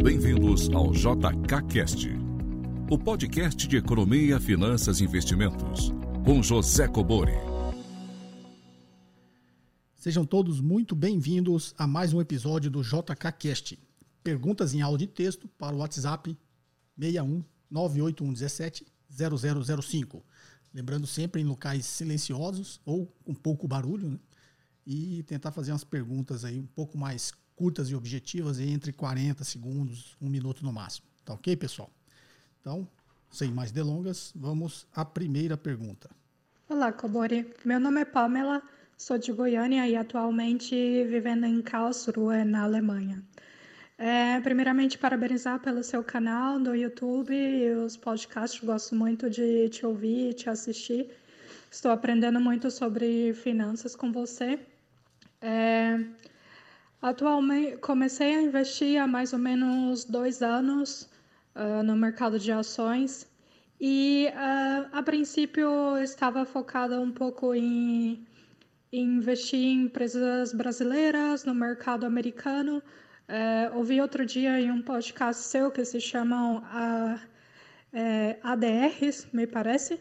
Bem-vindos ao JKCast, o podcast de economia, finanças e investimentos, com José Cobori. Sejam todos muito bem-vindos a mais um episódio do JKCast. Perguntas em áudio e texto para o WhatsApp 61 98117 0005. Lembrando sempre em locais silenciosos ou com pouco barulho, né? E tentar fazer umas perguntas aí um pouco mais curtas e objetivas, entre 40 segundos, um minuto no máximo. Tá ok, pessoal? Então, sem mais delongas, vamos à primeira pergunta. Olá, Cobori. Meu nome é Pamela, sou de Goiânia e atualmente vivendo em Karlsruhe, na Alemanha. É, primeiramente, parabenizar pelo seu canal no YouTube e os podcasts. Gosto muito de te ouvir e te assistir. Estou aprendendo muito sobre finanças com você. É, Atualmente, comecei a investir há mais ou menos dois anos uh, no mercado de ações e, uh, a princípio, estava focada um pouco em, em, investir em empresas brasileiras, no mercado americano. Uh, ouvi outro dia em um podcast seu que se chamam é, ADRs, me parece.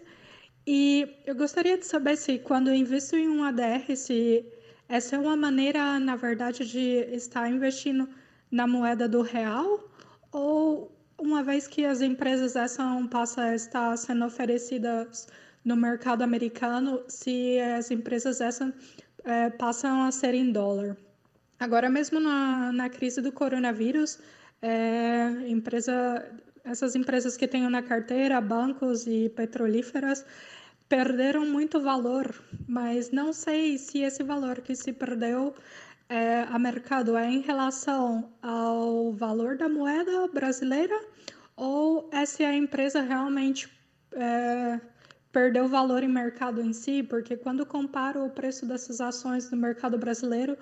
E eu gostaria de saber se, quando eu invisto em um ADR, se essa é uma maneira, na verdade, de estar investindo na moeda do real ou uma vez que as empresas essa passam a estar sendo oferecidas no mercado americano, se as empresas essa é, passam a ser em dólar. Agora mesmo na, na crise do coronavírus, é, empresa, essas empresas que tenho na carteira, bancos e petrolíferas, perderam muito valor, mas não sei se esse valor que se perdeu é, a mercado é em relação ao valor da moeda brasileira ou é se a empresa realmente é, perdeu valor em mercado em si, porque quando comparo o preço dessas ações no mercado brasileiro,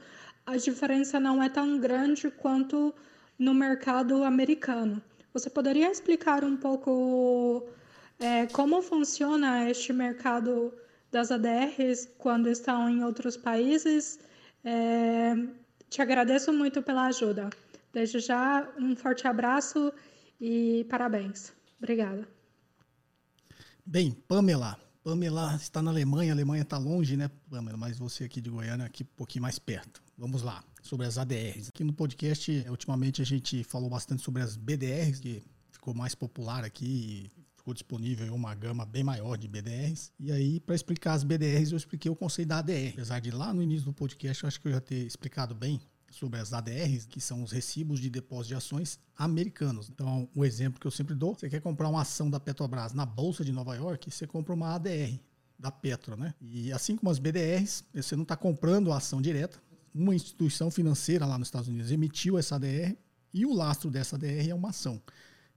a diferença não é tão grande quanto no mercado americano. Você poderia explicar um pouco é, como funciona este mercado das ADRs quando estão em outros países? É, te agradeço muito pela ajuda. Desde já, um forte abraço e parabéns. Obrigada. Bem, Pamela. Pamela está na Alemanha, a Alemanha está longe, né, Pamela? Mas você aqui de Goiânia, aqui um pouquinho mais perto. Vamos lá, sobre as ADRs. Aqui no podcast, ultimamente a gente falou bastante sobre as BDRs, que ficou mais popular aqui ficou disponível uma gama bem maior de BDRs. E aí, para explicar as BDRs, eu expliquei o conceito da ADR. Apesar de lá no início do podcast, eu acho que eu já ter explicado bem sobre as ADRs, que são os recibos de depósito de ações americanos. Então, o exemplo que eu sempre dou, você quer comprar uma ação da Petrobras na Bolsa de Nova York, você compra uma ADR da Petro, né? E assim como as BDRs, você não está comprando a ação direta, uma instituição financeira lá nos Estados Unidos emitiu essa ADR e o lastro dessa ADR é uma ação.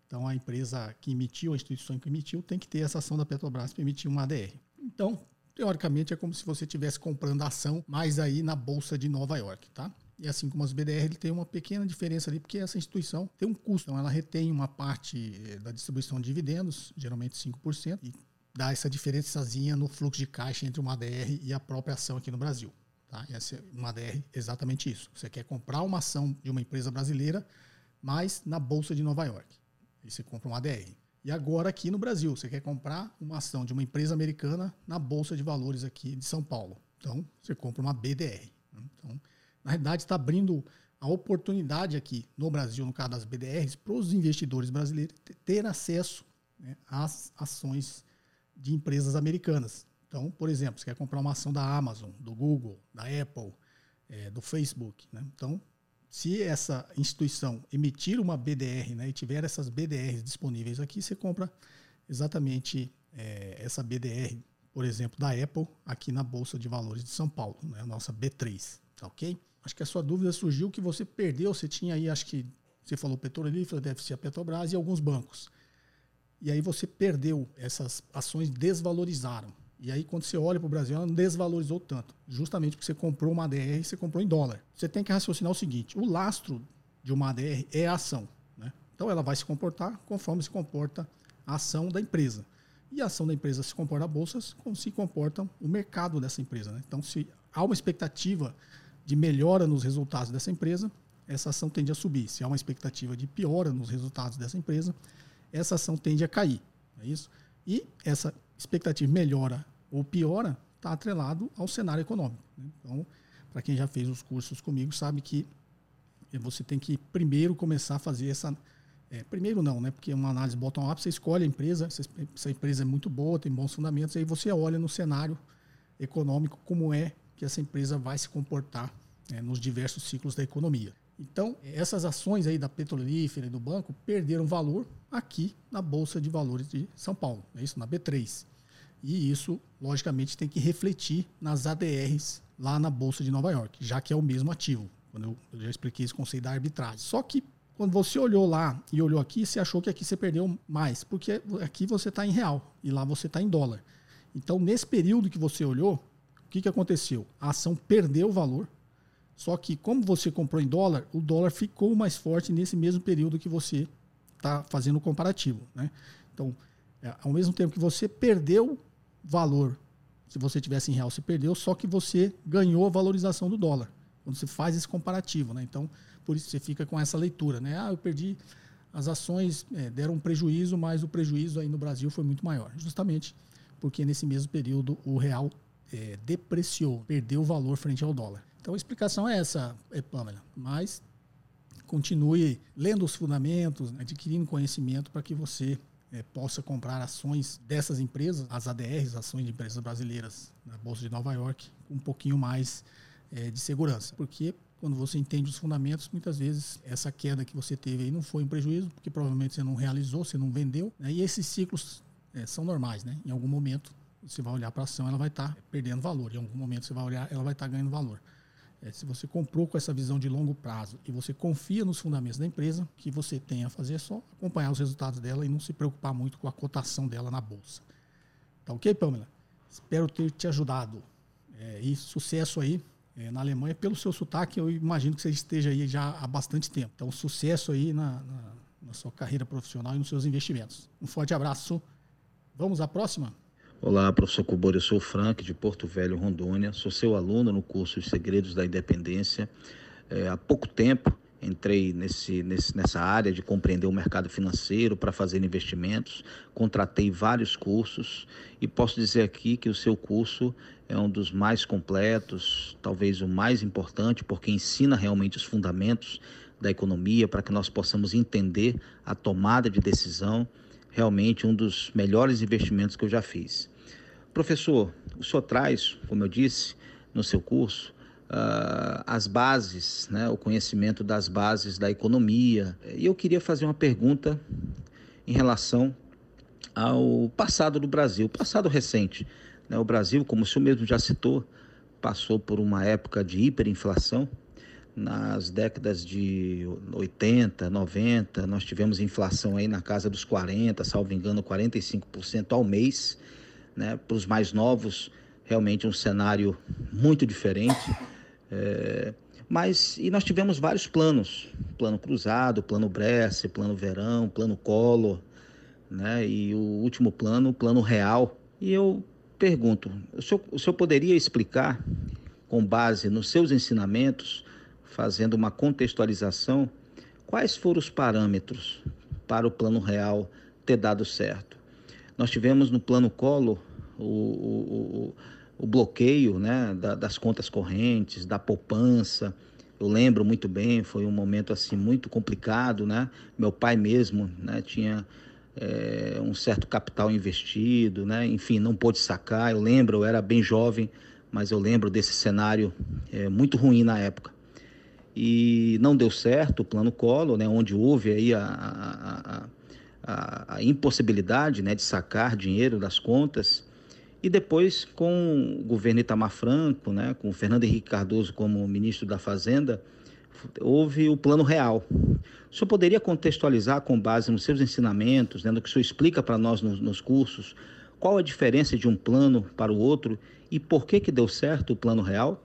Então, a empresa que emitiu, a instituição que emitiu, tem que ter essa ação da Petrobras para emitir uma ADR. Então, teoricamente, é como se você estivesse comprando ação, mas aí na Bolsa de Nova York, tá? E assim como as BDR, ele tem uma pequena diferença ali, porque essa instituição tem um custo. Então, ela retém uma parte eh, da distribuição de dividendos, geralmente 5%, e dá essa diferençazinha no fluxo de caixa entre uma ADR e a própria ação aqui no Brasil. Tá? É uma ADR, exatamente isso. Você quer comprar uma ação de uma empresa brasileira, mas na Bolsa de Nova York. E você compra um ADR. E agora aqui no Brasil, você quer comprar uma ação de uma empresa americana na Bolsa de Valores aqui de São Paulo. Então, você compra uma BDR. Então, na realidade, está abrindo a oportunidade aqui no Brasil, no caso das BDRs, para os investidores brasileiros ter acesso né, às ações de empresas americanas. Então, por exemplo, você quer comprar uma ação da Amazon, do Google, da Apple, é, do Facebook. Né? Então, se essa instituição emitir uma BDR né, e tiver essas BDRs disponíveis aqui, você compra exatamente é, essa BDR, por exemplo, da Apple, aqui na Bolsa de Valores de São Paulo, né, a nossa B3, tá ok? Acho que a sua dúvida surgiu que você perdeu, você tinha aí, acho que você falou Petrolífera, deve ser a Petrobras e alguns bancos. E aí você perdeu, essas ações desvalorizaram. E aí, quando você olha para o Brasil, ela não desvalorizou tanto. Justamente porque você comprou uma ADR e você comprou em dólar. Você tem que raciocinar o seguinte: o lastro de uma ADR é a ação. Né? Então, ela vai se comportar conforme se comporta a ação da empresa. E a ação da empresa se comporta a bolsas como se comporta o mercado dessa empresa. Né? Então, se há uma expectativa de melhora nos resultados dessa empresa, essa ação tende a subir. Se há uma expectativa de piora nos resultados dessa empresa, essa ação tende a cair. É isso? E essa expectativa melhora ou piora está atrelado ao cenário econômico. Né? Então, para quem já fez os cursos comigo, sabe que você tem que primeiro começar a fazer essa. É, primeiro não, né? Porque uma análise bottom-up, você escolhe a empresa, essa empresa é muito boa, tem bons fundamentos, aí você olha no cenário econômico como é que essa empresa vai se comportar né, nos diversos ciclos da economia. Então, essas ações aí da petrolífera e do banco perderam valor aqui na Bolsa de Valores de São Paulo, é isso, na B3. E isso, logicamente, tem que refletir nas ADRs lá na Bolsa de Nova York, já que é o mesmo ativo. Quando eu, eu já expliquei esse conceito da arbitragem. Só que quando você olhou lá e olhou aqui, você achou que aqui você perdeu mais, porque aqui você está em real e lá você está em dólar. Então, nesse período que você olhou, o que, que aconteceu? A ação perdeu valor, só que como você comprou em dólar, o dólar ficou mais forte nesse mesmo período que você está fazendo o comparativo. Né? Então, é, ao mesmo tempo que você perdeu valor, se você tivesse em real, você perdeu, só que você ganhou a valorização do dólar, quando você faz esse comparativo. Né? Então, por isso você fica com essa leitura. Né? Ah, eu perdi, as ações é, deram um prejuízo, mas o prejuízo aí no Brasil foi muito maior. Justamente porque nesse mesmo período o real é, depreciou, perdeu valor frente ao dólar. Então a explicação é essa, é, Pamela. Mas continue lendo os fundamentos, adquirindo conhecimento para que você é, possa comprar ações dessas empresas, as ADRs, ações de empresas brasileiras na Bolsa de Nova York, com um pouquinho mais é, de segurança. Porque quando você entende os fundamentos, muitas vezes essa queda que você teve aí não foi um prejuízo, porque provavelmente você não realizou, você não vendeu. Né? E esses ciclos é, são normais, né? Em algum momento você vai olhar para a ação, ela vai estar tá perdendo valor. Em algum momento você vai olhar, ela vai estar tá ganhando valor. É, se você comprou com essa visão de longo prazo e você confia nos fundamentos da empresa, que você tem a fazer é só acompanhar os resultados dela e não se preocupar muito com a cotação dela na bolsa. Tá ok, Pamela? Espero ter te ajudado. É, e sucesso aí é, na Alemanha. Pelo seu sotaque, eu imagino que você esteja aí já há bastante tempo. Então, sucesso aí na, na, na sua carreira profissional e nos seus investimentos. Um forte abraço. Vamos à próxima? Olá, professor Cubor, eu sou o Frank, de Porto Velho, Rondônia. Sou seu aluno no curso Os Segredos da Independência. É, há pouco tempo entrei nesse, nesse, nessa área de compreender o mercado financeiro para fazer investimentos. Contratei vários cursos e posso dizer aqui que o seu curso é um dos mais completos, talvez o mais importante, porque ensina realmente os fundamentos da economia para que nós possamos entender a tomada de decisão realmente um dos melhores investimentos que eu já fiz. Professor, o senhor traz, como eu disse no seu curso, uh, as bases, né, o conhecimento das bases da economia. E eu queria fazer uma pergunta em relação ao passado do Brasil, passado recente. Né? O Brasil, como o senhor mesmo já citou, passou por uma época de hiperinflação nas décadas de 80, 90, nós tivemos inflação aí na casa dos 40, salvo engano, 45% ao mês. Né? Para os mais novos, realmente um cenário muito diferente. É, mas, e nós tivemos vários planos: plano cruzado, plano Bresse, plano verão, plano Collor, né? e o último plano, plano real. E eu pergunto: o senhor, o senhor poderia explicar, com base nos seus ensinamentos, fazendo uma contextualização, quais foram os parâmetros para o plano real ter dado certo? Nós tivemos no plano Collor o, o, o bloqueio né, da, das contas correntes, da poupança. Eu lembro muito bem, foi um momento assim muito complicado, né? Meu pai mesmo, né, tinha é, um certo capital investido, né? Enfim, não pôde sacar. Eu lembro, eu era bem jovem, mas eu lembro desse cenário é, muito ruim na época e não deu certo o plano Collor, né, onde houve aí a, a, a, a, impossibilidade né, de sacar dinheiro das contas. E depois, com o governo Itamar Franco, né, com o Fernando Henrique Cardoso como ministro da Fazenda, houve o plano real. O senhor poderia contextualizar com base nos seus ensinamentos, né, no que o senhor explica para nós nos, nos cursos, qual a diferença de um plano para o outro e por que, que deu certo o plano real?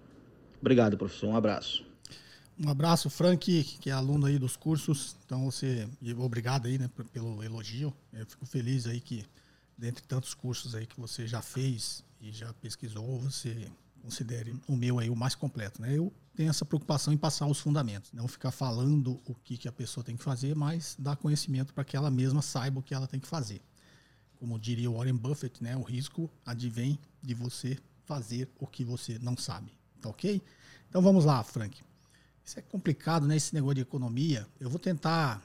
Obrigado, professor. Um abraço. Um abraço, Frank, que é aluno aí dos cursos. Então, você, obrigado aí, né, pelo elogio. Eu fico feliz aí que, dentre tantos cursos aí que você já fez e já pesquisou, você considere o meu aí o mais completo, né? Eu tem essa preocupação em passar os fundamentos, não ficar falando o que, que a pessoa tem que fazer, mas dar conhecimento para que ela mesma saiba o que ela tem que fazer. Como diria Warren Buffett, né, o risco advém de você fazer o que você não sabe. Tá ok? Então vamos lá, Frank. Isso é complicado, né? Esse negócio de economia. Eu vou tentar.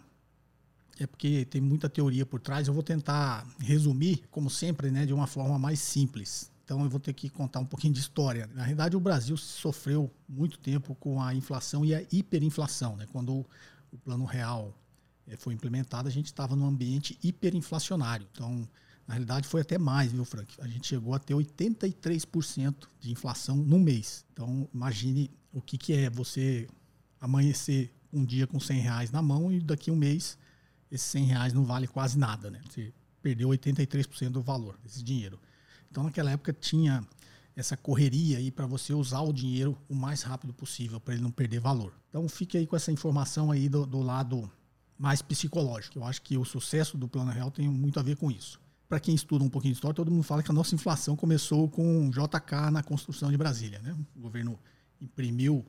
É porque tem muita teoria por trás. Eu vou tentar resumir, como sempre, né, de uma forma mais simples. Então eu vou ter que contar um pouquinho de história. Na realidade, o Brasil sofreu muito tempo com a inflação e a hiperinflação. Né? Quando o plano real eh, foi implementado, a gente estava num ambiente hiperinflacionário. Então, na realidade, foi até mais, viu, Frank? A gente chegou a ter 83% de inflação no mês. Então, imagine o que, que é você amanhecer um dia com 100 reais na mão e daqui a um mês esses 100 reais não vale quase nada, né? Você perdeu 83% do valor desse dinheiro. Então, naquela época, tinha essa correria aí para você usar o dinheiro o mais rápido possível para ele não perder valor. Então, fique aí com essa informação aí do, do lado mais psicológico. Eu acho que o sucesso do Plano Real tem muito a ver com isso. Para quem estuda um pouquinho de história, todo mundo fala que a nossa inflação começou com JK na construção de Brasília. Né? O governo imprimiu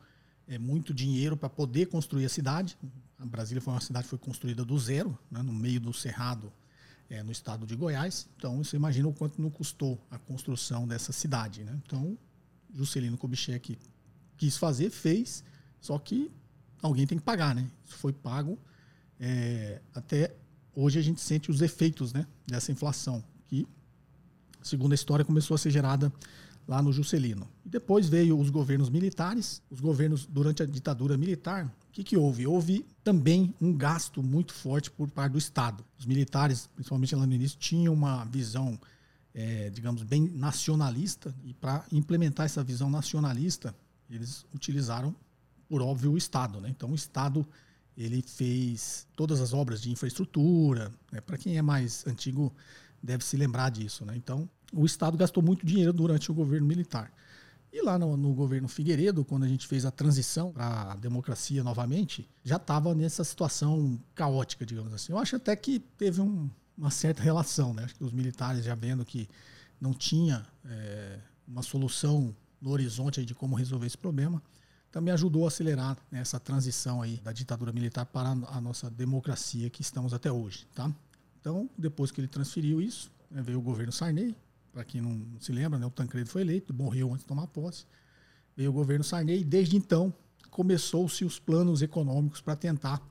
é, muito dinheiro para poder construir a cidade. A Brasília foi uma cidade que foi construída do zero, né? no meio do cerrado é, no estado de Goiás. Então, você imagina o quanto não custou a construção dessa cidade. Né? Então, Juscelino Kubitschek quis fazer, fez, só que alguém tem que pagar. Né? Isso foi pago. É, até hoje a gente sente os efeitos né, dessa inflação, que, segundo a história, começou a ser gerada lá no Juscelino. E depois veio os governos militares, os governos durante a ditadura militar. O que, que houve? Houve também um gasto muito forte por parte do Estado. Os militares, principalmente lá no início, tinham uma visão, é, digamos, bem nacionalista, e para implementar essa visão nacionalista, eles utilizaram, por óbvio, o Estado. Né? Então, o Estado ele fez todas as obras de infraestrutura. Né? Para quem é mais antigo, deve se lembrar disso. Né? Então, o Estado gastou muito dinheiro durante o governo militar. E lá no, no, governo Figueiredo, quando a gente fez a transição para a democracia novamente, já estava nessa situação caótica, digamos assim. Eu acho até que teve um, uma certa relação, né? Acho que os militares já vendo que não tinha é, uma solução no horizonte de como resolver esse problema, também ajudou a acelerar essa transição aí da ditadura militar para a nossa democracia que estamos até hoje, tá? Então, depois que ele transferiu isso, né, veio o governo Sarney, para quem não se lembra, né, o Tancredo foi eleito, morreu antes de tomar posse. Veio o governo Sarney e desde então começou-se os planos econômicos para tentar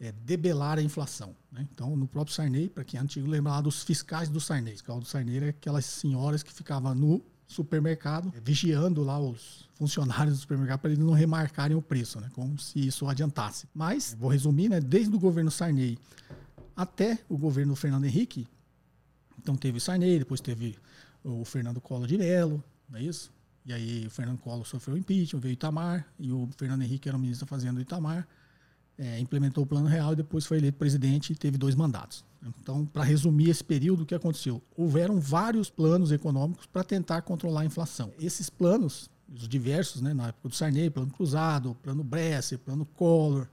é, debelar a inflação. Né? Então, no próprio Sarney, para quem é antigo, lembra lá dos fiscais do Sarney. O fiscal do Sarney era aquelas senhoras que ficavam no supermercado, é, vigiando lá os funcionários do supermercado para eles não remarcarem o preço, né? como se isso adiantasse. Mas, vou resumir, né? desde o governo Sarney até o governo Fernando Henrique, então teve o Sarney, depois teve o Fernando Collor de Mello, não é isso? E aí o Fernando Collor sofreu impeachment, veio Itamar, e o Fernando Henrique era o ministro fazendo do Itamar, é, implementou o plano real e depois foi eleito presidente e teve dois mandatos. Então, para resumir esse período, o que aconteceu? Houveram vários planos econômicos para tentar controlar a inflação. Esses planos, os diversos, né, na época do Sarney, plano cruzado, plano Bresser, plano Collor,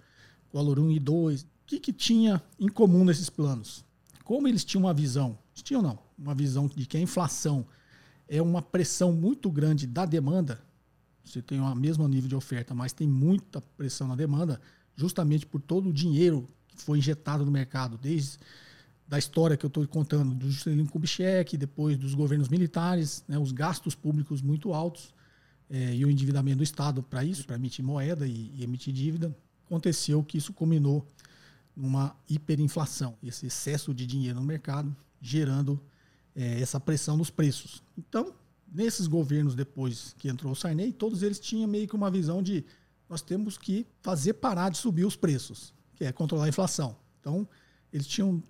Collor 1 e 2, o que, que tinha em comum nesses planos? Como eles tinham uma visão tinham não, uma visão de que a inflação é uma pressão muito grande da demanda. Você tem o mesmo nível de oferta, mas tem muita pressão na demanda, justamente por todo o dinheiro que foi injetado no mercado, desde da história que eu estou contando, do Juscelino Kubitschek, depois dos governos militares, né, os gastos públicos muito altos é, e o endividamento do Estado para isso, para emitir moeda e, e emitir dívida, aconteceu que isso culminou numa hiperinflação, esse excesso de dinheiro no mercado gerando é, essa pressão nos preços. Então, nesses governos depois que entrou o Sarney, todos eles tinham meio que uma visão de nós temos que fazer parar de subir os preços, que é controlar a inflação. Então, eles tinham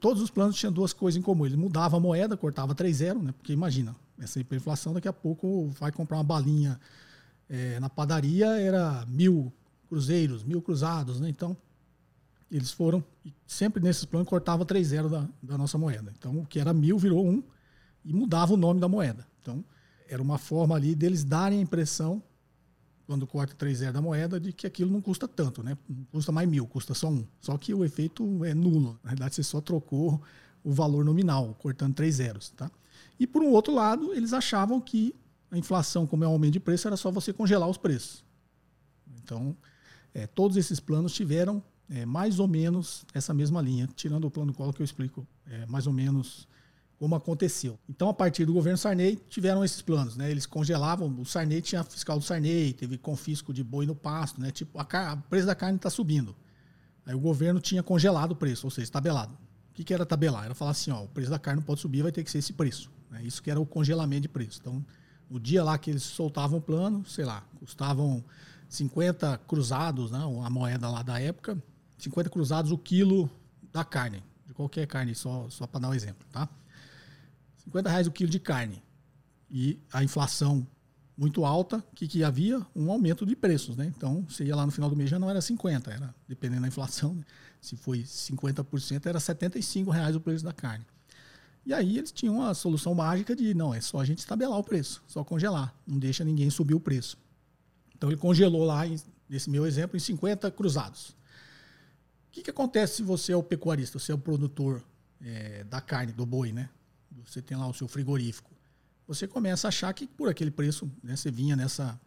todos os planos tinham duas coisas em comum. Ele mudava a moeda, cortava 3,0, né? Porque imagina, essa hiperinflação daqui a pouco vai comprar uma balinha é, na padaria, era mil cruzeiros, mil cruzados, né? Então, eles foram, sempre nesses planos cortava 3,0 da, da nossa moeda. Então, o que era mil virou um e mudava o nome da moeda. Então, era uma forma ali deles darem a impressão, quando corta 3,0 da moeda, de que aquilo não custa tanto, né? Não custa mais mil, custa só um. Só que o efeito é nulo. Na verdade, você só trocou o valor nominal, cortando três zeros, tá? E por um outro lado, eles achavam que a inflação, como é um aumento de preço, era só você congelar os preços. Então, é, todos esses planos tiveram é, mais ou menos essa mesma linha, tirando o plano Collor que eu explico é, mais ou menos como aconteceu. Então, a partir do governo Sarney, tiveram esses planos, né? Eles congelavam, o Sarney tinha fiscal do Sarney, teve confisco de boi no pasto, né? Tipo, a, a preço da carne está subindo. Aí o governo tinha congelado o preço, ou seja, tabelado. O que, que era tabelar? Era falar assim, ó, o preço da carne não pode subir, vai ter que ser esse preço. Né? Isso que era o congelamento de preço. Então, no dia lá que eles soltavam o plano, sei lá, custavam 50 cruzados, né? a moeda lá da época, 50 cruzados o quilo da carne, de qualquer carne, só, só para dar um exemplo, tá? 50 reais o quilo de carne. E a inflação muito alta, que, que havia? Um aumento de preços, né? Então, você ia lá no final do mês já não era 50, era, dependendo da inflação, né? se foi 50%, era 75 reais o preço da carne. E aí eles tinham a solução mágica de, não, é só a gente tabelar o preço, só congelar, não deixa ninguém subir o preço. Então ele congelou lá, nesse meu exemplo, em 50 cruzados. Que, que acontece se você é o pecuarista, você é o produtor é, da carne, do boi, né? Você tem lá o seu frigorífico. Você começa a achar que por aquele preço, né, você vinha nessa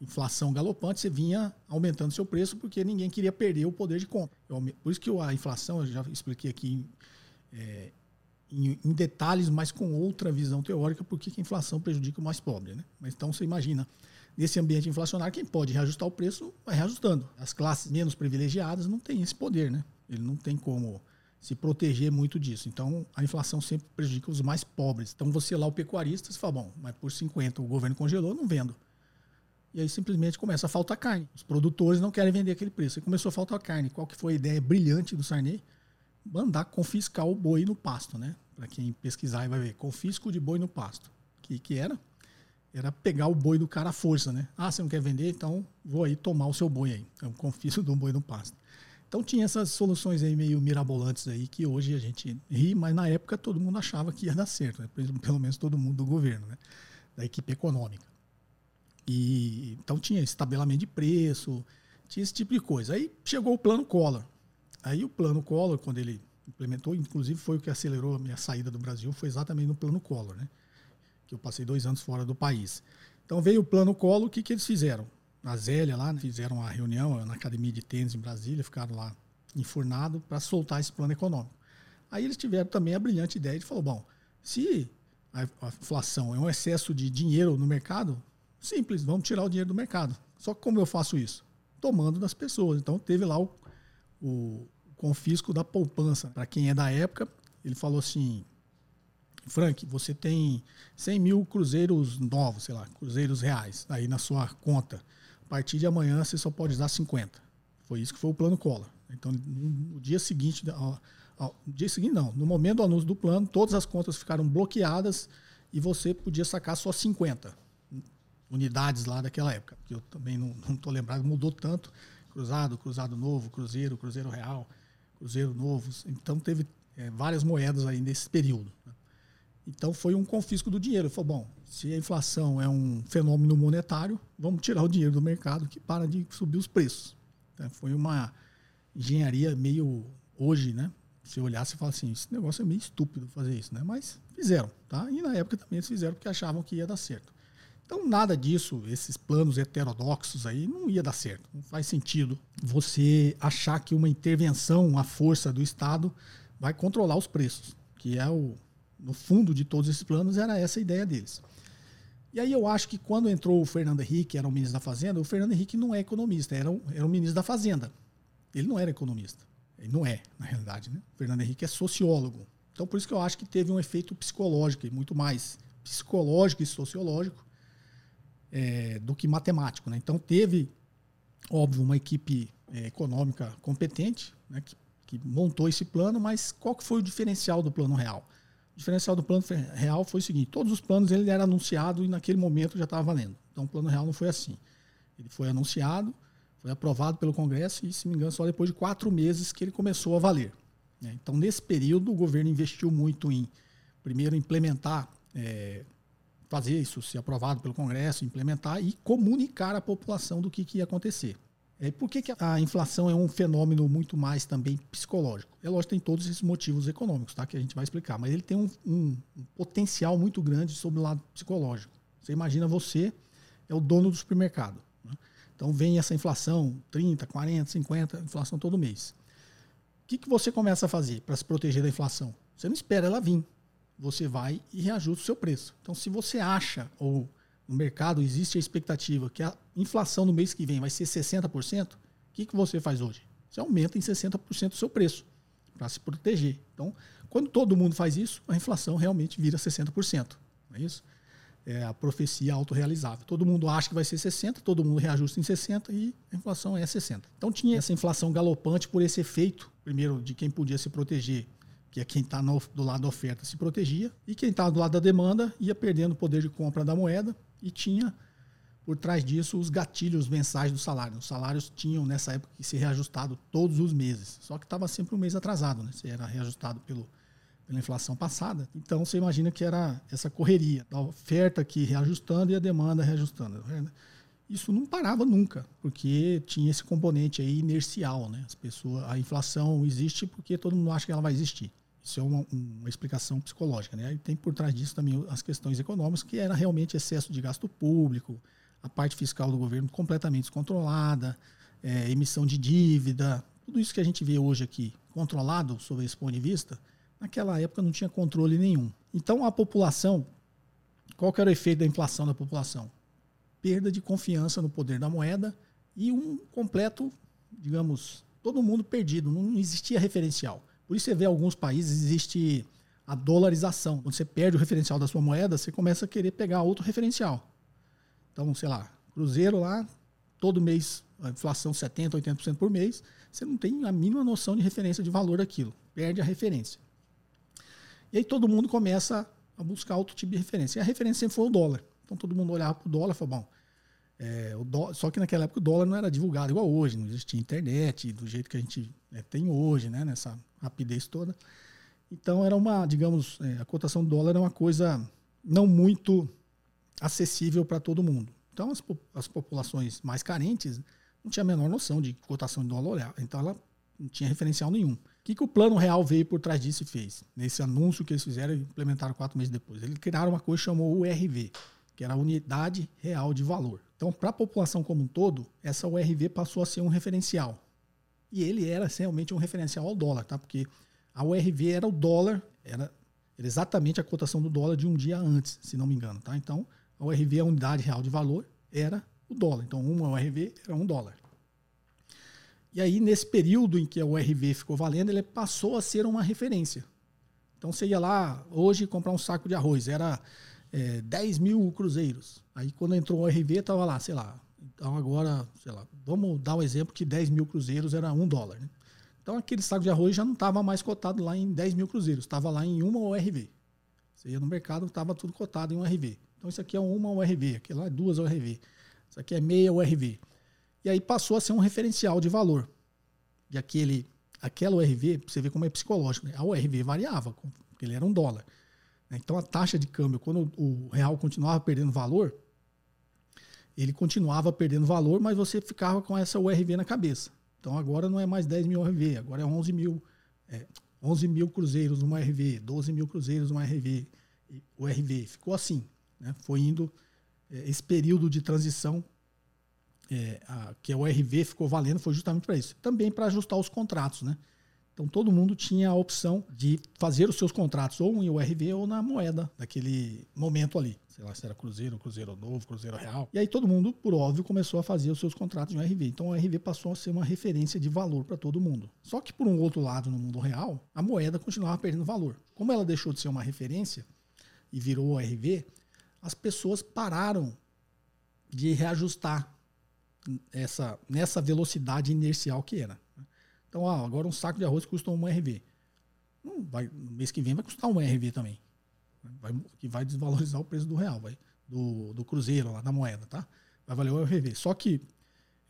inflação galopante, você vinha aumentando seu preço porque ninguém queria perder o poder de compra. Por isso que a inflação, eu já expliquei aqui é, em, em, detalhes, mas com outra visão teórica, porque a inflação prejudica o mais pobre. Né? Mas então você imagina, nesse ambiente inflacionário, quem pode reajustar o preço vai reajustando. As classes menos privilegiadas não têm esse poder, né? Ele não tem como se proteger muito disso. Então, a inflação sempre prejudica os mais pobres. Então, você lá, o pecuarista, você fala, bom, mas por 50 o governo congelou, não vendo. E aí simplesmente começa a faltar carne. Os produtores não querem vender aquele preço. E começou a faltar carne. Qual que foi a ideia brilhante do Sarney? Mandar confiscar o boi no pasto, né? Para quem pesquisar vai ver. Confisco de boi no pasto. O que, que era? Era pegar o boi do cara à força, né? Ah, você não quer vender? Então vou aí tomar o seu boi aí. Então, confisco do boi no pasto. Então tinha essas soluções aí meio mirabolantes aí que hoje a gente ri, mas na época todo mundo achava que ia dar certo, né? pelo menos todo mundo do governo, né? da equipe econômica. E então tinha esse tabelamento de preço, tinha esse tipo de coisa. Aí chegou o plano Collor. Aí o plano Collor, quando ele implementou, inclusive foi o que acelerou a minha saída do Brasil, foi exatamente no plano Collor, né? Que eu passei dois anos fora do país. Então veio o plano Collor, o que, que eles fizeram? na Zélia lá, né? fizeram a reunião na academia de tênis em Brasília, ficaram lá enfurnados para soltar esse plano econômico. Aí eles tiveram também a brilhante ideia de falar, bom, se a, inflação é um excesso de dinheiro no mercado, simples, vamos tirar o dinheiro do mercado. Só que como eu faço isso? Tomando das pessoas. Então teve lá o, o confisco da poupança. Para quem é da época, ele falou assim, Frank, você tem 100 mil cruzeiros novos, sei lá, cruzeiros reais aí na sua conta partir de amanhã você só pode usar 50. Foi isso que foi o plano Collor. Então, no dia seguinte, no dia seguinte não, no momento do anúncio do plano, todas as contas ficaram bloqueadas e você podia sacar só 50 unidades lá daquela época, que eu também não estou lembrado, mudou tanto, cruzado, cruzado novo, cruzeiro, cruzeiro real, cruzeiro novo, então teve é, várias moedas aí nesse período. Então foi um confisco do dinheiro. Ele falou, bom, se a inflação é um fenômeno monetário, vamos tirar o dinheiro do mercado que para de subir os preços. É, foi uma engenharia meio hoje, né? Se olhar, você fala assim, esse negócio é meio estúpido fazer isso, né? Mas fizeram, tá? E na época também eles fizeram porque achavam que ia dar certo. Então nada disso, esses planos heterodoxos aí, não ia dar certo. Não faz sentido você achar que uma intervenção à força do Estado vai controlar os preços, que é o no fundo de todos esses planos era essa a ideia deles. E aí eu acho que quando entrou o Fernando Henrique, era o ministro da Fazenda, o Fernando Henrique não é economista, era um, era um ministro da Fazenda. Ele não era economista. Ele não é, na realidade. Né? O Fernando Henrique é sociólogo. Então por isso que eu acho que teve um efeito psicológico, e muito mais psicológico e sociológico é, do que matemático. Né? Então teve, óbvio, uma equipe é, econômica competente né, que, que montou esse plano, mas qual que foi o diferencial do plano real? Diferencial do plano real foi o seguinte: todos os planos ele era anunciado e naquele momento já estava valendo. Então o plano real não foi assim. Ele foi anunciado, foi aprovado pelo Congresso e, se me engano, só depois de quatro meses que ele começou a valer. Né? Então, nesse período, o governo investiu muito em, primeiro, implementar, é, fazer isso ser aprovado pelo Congresso, implementar e comunicar à população do que, que ia acontecer. É, por que, que a inflação é um fenômeno muito mais também psicológico? É lógico tem todos esses motivos econômicos, tá? que a gente vai explicar, mas ele tem um, um, um potencial muito grande sobre o lado psicológico. Você imagina você é o dono do supermercado. Né? Então vem essa inflação, 30, 40, 50, inflação todo mês. O que, que você começa a fazer para se proteger da inflação? Você não espera ela vir. Você vai e reajusta o seu preço. Então, se você acha, ou no mercado existe a expectativa que a inflação no mês que vem vai ser 60%, o que, que você faz hoje? Você aumenta em 60% o seu preço para se proteger. Então, quando todo mundo faz isso, a inflação realmente vira 60%. Não é isso? É a profecia autorrealizável. Todo mundo acha que vai ser 60, todo mundo reajusta em 60 e a inflação é 60. Então tinha essa inflação galopante por esse efeito, primeiro, de quem podia se proteger, que é quem está do lado da oferta se protegia, e quem está do lado da demanda ia perdendo o poder de compra da moeda e tinha por trás disso os gatilhos mensais do salário. Os salários tinham nessa época que ser reajustado todos os meses, só que estava sempre um mês atrasado, né? Você era reajustado pelo, pela inflação passada. Então você imagina que era essa correria, da oferta aqui reajustando e a demanda reajustando. Né? Isso não parava nunca, porque tinha esse componente aí inercial, né? As pessoas, a inflação existe porque todo mundo acha que ela vai existir. Isso é uma, uma, explicação psicológica. Né? E tem por trás disso também as questões econômicas, que era realmente excesso de gasto público, a parte fiscal do governo completamente descontrolada, é, emissão de dívida, tudo isso que a gente vê hoje aqui controlado sob esse ponto de vista, naquela época não tinha controle nenhum. Então a população, qual que era o efeito da inflação da população? Perda de confiança no poder da moeda e um completo, digamos, todo mundo perdido, não existia referencial. Por isso você vê alguns países existe a dolarização. Quando você perde o referencial da sua moeda, você começa a querer pegar outro referencial. Então, sei lá, Cruzeiro lá, todo mês, a inflação 70%, 80% por mês, você não tem a mínima noção de referência de valor daquilo. Perde a referência. E aí todo mundo começa a buscar outro tipo de referência. E a referência sempre foi o dólar. Então todo mundo olhava para o dólar e falou, bom, é, só que naquela época o dólar não era divulgado igual hoje, não existia internet do jeito que a gente é, tem hoje, né, nessa rapidez toda. Então era uma, digamos, é, a cotação do dólar era uma coisa não muito acessível para todo mundo. Então as, as populações mais carentes não tinham a menor noção de cotação de dólar, então ela não tinha referencial nenhum. O que, que o Plano Real veio por trás disso e fez? Nesse anúncio que eles fizeram e implementaram quatro meses depois. Eles criaram uma coisa que chamou URV, que era a Unidade Real de Valor. Então, para a população como um todo, essa URV passou a ser um referencial. E ele era realmente um referencial ao dólar, tá? Porque a URV era o dólar, era exatamente a cotação do dólar de um dia antes, se não me engano, tá? Então, a URV, a unidade real de valor, era o dólar. Então, uma URV era um dólar. E aí, nesse período em que a URV ficou valendo, ele passou a ser uma referência. Então, você ia lá hoje comprar um saco de arroz, era é, 10 mil cruzeiros. Aí, quando entrou o URV, estava lá, sei lá. Então, agora, sei lá, vamos dar o um exemplo que 10 mil cruzeiros era um dólar. Né? Então, aquele saco de arroz já não estava mais cotado lá em 10 mil cruzeiros, estava lá em uma URV. Você ia no mercado, estava tudo cotado em URV. Então isso aqui é uma URV, aquilo lá é duas URV. Isso aqui é meia URV. E aí passou a ser um referencial de valor. E aquele, aquela URV, você vê como é psicológico, né? a URV variava, porque ele era um dólar. Né? Então a taxa de câmbio, quando o real continuava perdendo valor, ele continuava perdendo valor, mas você ficava com essa URV na cabeça. Então agora não é mais 10 mil URV, agora é 11 mil, é, 11 mil cruzeiros numa URV, 12 mil cruzeiros numa URV. URV ficou assim. Né? Foi indo é, esse período de transição é, a, que a URV ficou valendo foi justamente para isso. Também para ajustar os contratos. Né? Então todo mundo tinha a opção de fazer os seus contratos ou em URV ou na moeda daquele momento ali. Sei lá se era Cruzeiro, Cruzeiro Novo, Cruzeiro Real. E aí todo mundo, por óbvio, começou a fazer os seus contratos em URV. Então a URV passou a ser uma referência de valor para todo mundo. Só que por um outro lado, no mundo real, a moeda continuava perdendo valor. Como ela deixou de ser uma referência e virou URV, as pessoas pararam de reajustar essa, nessa velocidade inercial que era. Então, ah, agora um saco de arroz custa um RV. Não, vai, no mês que vem vai custar um RV também. Vai, que vai desvalorizar o preço do real, vai, do, do cruzeiro lá, da moeda, tá? Vai valer o RV. Só que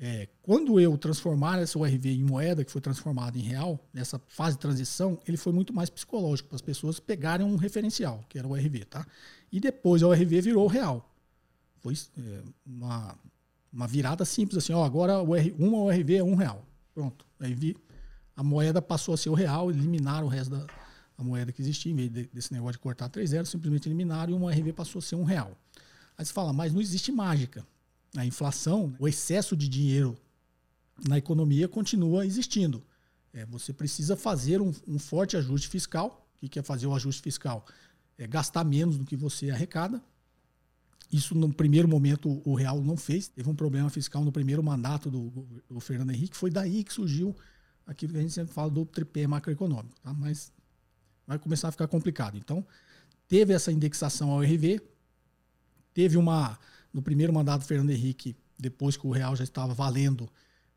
é, quando eu transformar essa URV em moeda, que foi transformada em real, nessa fase de transição, ele foi muito mais psicológico, para as pessoas pegarem um referencial, que era o URV, tá? E depois a URV virou real. Foi é, uma, uma virada simples, assim, ó, agora uma URV é um real. Pronto. Aí vi, a moeda passou a ser o real, eliminaram o resto da moeda que existia, em vez de, desse negócio de cortar 3 zeros, simplesmente eliminaram e uma URV passou a ser um real. Aí você fala, mas não existe mágica. a inflação, o excesso de dinheiro na economia continua existindo. É, você precisa fazer um, um, forte ajuste fiscal. O que é fazer o ajuste fiscal? É gastar menos do que você arrecada. Isso, no primeiro momento, o Real não fez. Teve um problema fiscal no primeiro mandato do, do Fernando Henrique. Foi daí que surgiu aquilo que a gente sempre fala do tripé macroeconômico. Tá? Mas vai começar a ficar complicado. Então, teve essa indexação ao RV. Teve uma. No primeiro mandato do Fernando Henrique, depois que o Real já estava valendo,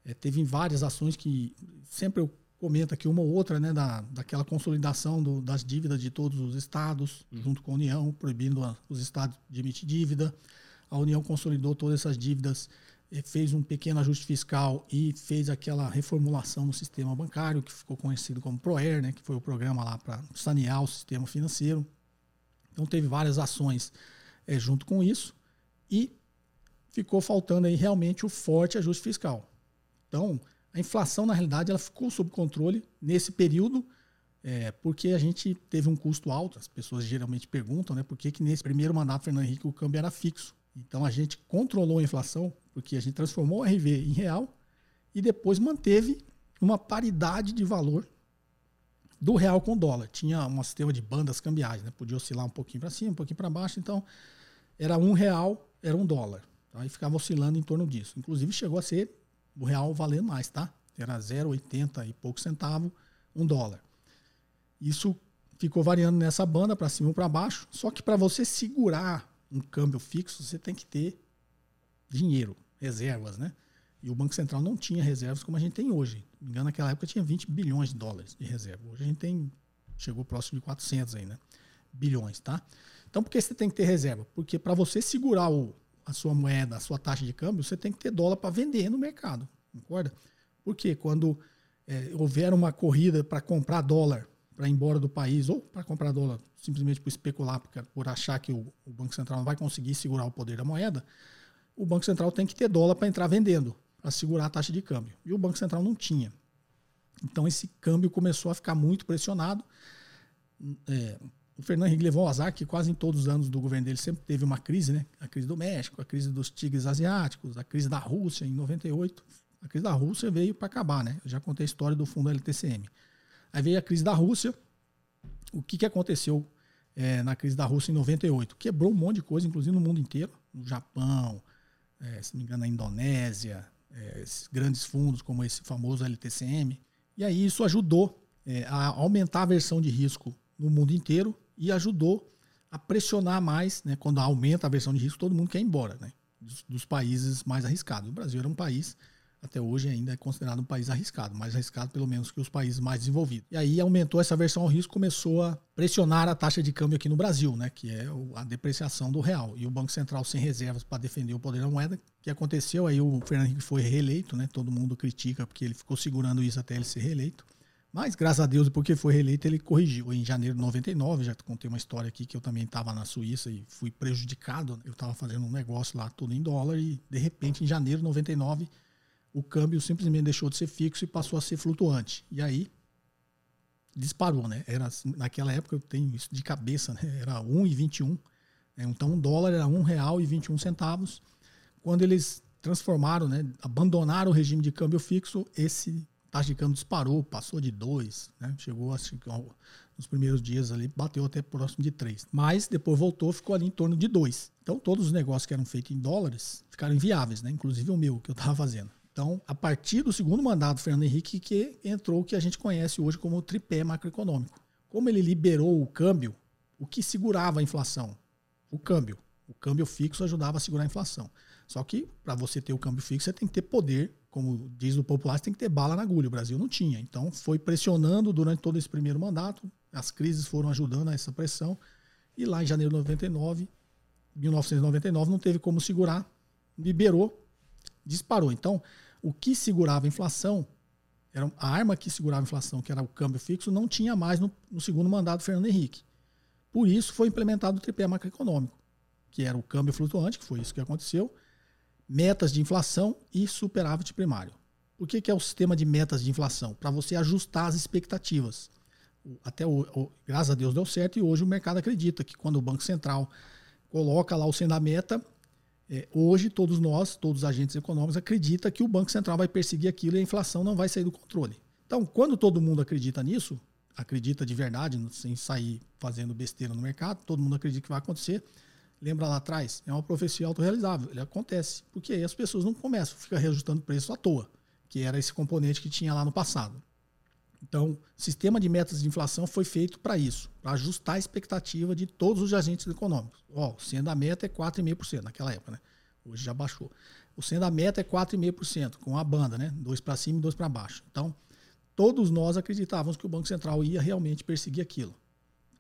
é, teve várias ações que sempre eu comento aqui uma ou outra, né, da, daquela consolidação do, das dívidas de todos os estados, junto com a União, proibindo a, os estados de emitir dívida. A União consolidou todas essas dívidas, fez um pequeno ajuste fiscal e fez aquela reformulação no sistema bancário, que ficou conhecido como PROER, né, que foi o programa lá para sanear o sistema financeiro. Então teve várias ações é, junto com isso e ficou faltando aí realmente o forte ajuste fiscal. Então, a inflação, na realidade, ela ficou sob controle nesse período, é, porque a gente teve um custo alto. As pessoas geralmente perguntam né, por que, que nesse primeiro mandato do Fernando Henrique o câmbio era fixo. Então, a gente controlou a inflação, porque a gente transformou o RV em real e depois manteve uma paridade de valor do real com o dólar. Tinha um sistema de bandas cambiais, né? podia oscilar um pouquinho para cima, um pouquinho para baixo. Então, era um real, era um dólar. Aí ficava oscilando em torno disso. Inclusive, chegou a ser o real valendo mais, tá? Era 0,80 e pouco centavo, um dólar. Isso ficou variando nessa banda para cima ou para baixo. Só que para você segurar um câmbio fixo, você tem que ter dinheiro, reservas, né? E o Banco Central não tinha reservas como a gente tem hoje. Me engano, naquela época tinha 20 bilhões de dólares de reserva. Hoje a gente tem, chegou próximo de 400 aí, né? Bilhões, tá? Então por que você tem que ter reserva? Porque para você segurar o, a sua moeda, a sua taxa de câmbio, você tem que ter dólar para vender no mercado, concorda? Porque quando é, houver uma corrida para comprar dólar para ir embora do país, ou para comprar dólar simplesmente por especular, por, por achar que o, o, Banco Central não vai conseguir segurar o poder da moeda, o Banco Central tem que ter dólar para entrar vendendo, para segurar a taxa de câmbio. E o Banco Central não tinha. Então esse câmbio começou a ficar muito pressionado. É, o Fernando Henrique levou o azar que quase em todos os anos do governo dele sempre teve uma crise, né? A crise do México, a crise dos tigres asiáticos, a crise da Rússia em 98. A crise da Rússia veio para acabar, né? Eu já contei a história do fundo LTCM. Aí veio a crise da Rússia. O que, que aconteceu é, na crise da Rússia em 98? Quebrou um monte de coisa, inclusive no mundo inteiro. No Japão, é, se não me engano, na Indonésia, é, grandes fundos como esse famoso LTCM. E aí isso ajudou a aumentar a versão de risco no mundo inteiro e ajudou a pressionar mais, né? Quando aumenta a versão de risco, todo mundo quer ir embora, né? Dos, dos, países mais arriscados. O Brasil era um país, até hoje ainda é considerado um país arriscado, mais arriscado pelo menos que os países mais desenvolvidos. E aí aumentou essa versão ao risco, começou a pressionar a taxa de câmbio aqui no Brasil, né? Que é a depreciação do real. E o Banco Central sem reservas para defender o poder da moeda. Que aconteceu? Aí o Fernando Henrique foi reeleito, né? Todo mundo critica porque ele ficou segurando isso até ele ser reeleito. Mas, graças a Deus, porque foi reeleito, ele corrigiu. Em janeiro de 99, já contei uma história aqui que eu também estava na Suíça e fui prejudicado. Eu estava fazendo um negócio lá, tudo em dólar, e de repente, em janeiro de 99, o câmbio simplesmente deixou de ser fixo e passou a ser flutuante. E aí, disparou, né? Era, naquela época, eu tenho isso de cabeça, né? Era 1,21. Né? Então, um dólar era R$ 1,21. Quando eles transformaram, né? abandonaram o regime de câmbio fixo, esse taxa de câmbio disparou, passou de 2, né? chegou assim, nos primeiros dias ali, bateu até próximo de 3. Mas depois voltou, ficou ali em torno de 2. Então todos os negócios que eram feitos em dólares ficaram inviáveis, né? inclusive o meu, que eu estava fazendo. Então, a partir do segundo mandato do Fernando Henrique, que entrou o que a gente conhece hoje como o tripé macroeconômico. Como ele liberou o câmbio, o que segurava a inflação? O câmbio. O câmbio fixo ajudava a segurar a inflação. Só que, para você ter o câmbio fixo, você tem que ter poder como diz o popular, você tem que ter bala na agulha. O Brasil não tinha. Então foi pressionando durante todo esse primeiro mandato. As crises foram ajudando a essa pressão. E lá em janeiro de 99, 1999, não teve como segurar, liberou, disparou. Então, o que segurava a inflação, era a arma que segurava a inflação, que era o câmbio fixo, não tinha mais no, no segundo mandato do Fernando Henrique. Por isso foi implementado o tripé macroeconômico, que era o câmbio flutuante, que foi isso que aconteceu, metas de inflação e superávit primário. O que, que é o sistema de metas de inflação? Para você ajustar as expectativas. Até o, o, graças a Deus deu certo e hoje o mercado acredita que quando o Banco Central coloca lá o sendo da meta, É, hoje, todos nós, todos os agentes econômicos, acreditam que o Banco Central vai perseguir aquilo e a inflação não vai sair do controle. Então, quando todo mundo acredita nisso, acredita de verdade, sem sair fazendo besteira no mercado, todo mundo acredita que vai acontecer. Lembra lá atrás? É uma profecia autorrealizável. Ele acontece. Porque aí as pessoas não começam, fica reajustando preço à toa, que era esse componente que tinha lá no passado. Então, o sistema de metas de inflação foi feito para isso, para ajustar a expectativa de todos os agentes econômicos. Ó, o sendo da meta é 4,5% naquela época, né? Hoje já baixou. O sendo da meta é 4,5%, com a banda, né? Dois para cima e dois para baixo. Então, todos nós acreditávamos que o Banco Central ia realmente perseguir aquilo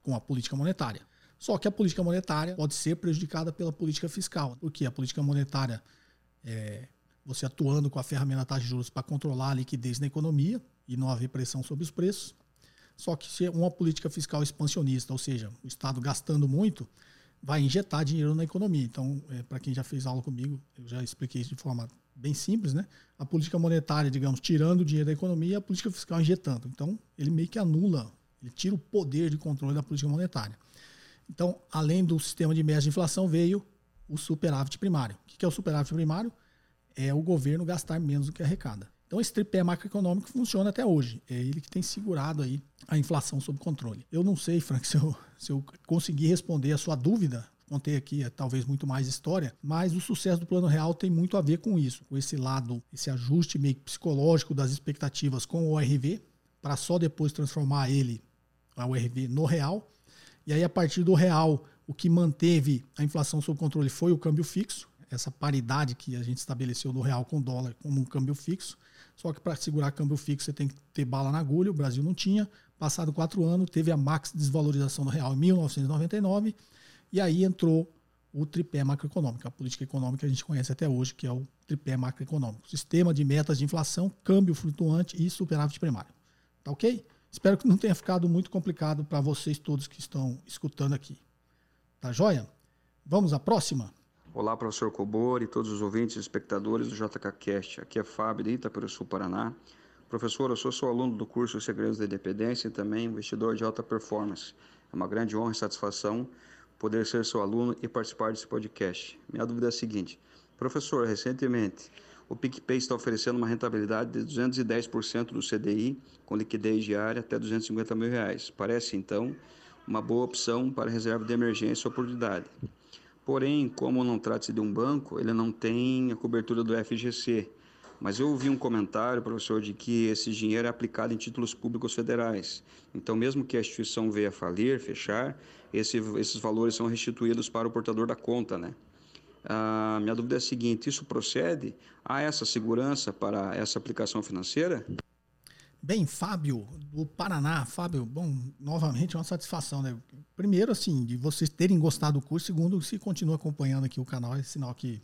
com a política monetária. Só que a política monetária pode ser prejudicada pela política fiscal, porque a política monetária é você atuando com a ferramenta taxa de juros para controlar a liquidez na economia, e não haver pressão sobre os preços. Só que se uma política fiscal expansionista, ou seja, o Estado gastando muito, vai injetar dinheiro na economia. Então, é, para quem já fez aula comigo, eu já expliquei isso de forma bem simples, né? A política monetária, digamos, tirando o dinheiro da economia e a política fiscal injetando. Então, ele meio que anula, ele tira o poder de controle da política monetária. Então, além do sistema de metas de inflação, veio o superávit primário. O que é o superávit primário? É o governo gastar menos do que arrecada. Então esse tripé macroeconômico funciona até hoje. É ele que tem segurado aí a inflação sob controle. Eu não sei, Frank, se eu, se eu conseguir responder a sua dúvida. Contei aqui é, talvez muito mais história, mas o sucesso do Plano Real tem muito a ver com isso, com esse lado, esse ajuste meio psicológico das expectativas com o ORV, para só depois transformar ele, a ORV, no real. E aí, a partir do real, o que manteve a inflação sob controle foi o câmbio fixo, essa paridade que a gente estabeleceu do real com dólar como um câmbio fixo. Só que para segurar câmbio fixo você tem que ter bala na agulha, o Brasil não tinha. Passado quatro anos, teve a max desvalorização do real em 1999, e aí entrou o tripé macroeconômico, a política econômica que a gente conhece até hoje, que é o tripé macroeconômico. Sistema de metas de inflação, câmbio flutuante e superávit primário. Tá ok? Espero que não tenha ficado muito complicado para vocês todos que estão escutando aqui. Tá joia? Vamos à próxima? Olá, professor Cobor e todos os ouvintes e espectadores do JKCast. Aqui é Fábio de Itaperuçu, Paraná. Professor, eu sou seu aluno do curso Segredos da Independência e também investidor de alta performance. É uma grande honra e satisfação poder ser seu aluno e participar desse podcast. Minha dúvida é a seguinte: professor, recentemente o PicPay está oferecendo uma rentabilidade de 210% do CDI com liquidez diária até 250 mil reais. Parece então uma boa opção para reserva de emergência ou oportunidade. Porém, como não trata-se de um banco, ele não tem a cobertura do FGC. Mas eu ouvi um comentário, professor, de que esse dinheiro é aplicado em títulos públicos federais. Então, mesmo que a instituição venha falir, fechar, esse, esses valores são restituídos para o portador da conta, né? A minha dúvida é a seguinte: isso procede? Há essa segurança para essa aplicação financeira? Bem, Fábio, do Paraná. Fábio, bom, novamente é uma satisfação, né? Primeiro, assim, de vocês terem gostado do curso. Segundo, se continua acompanhando aqui o canal, é sinal que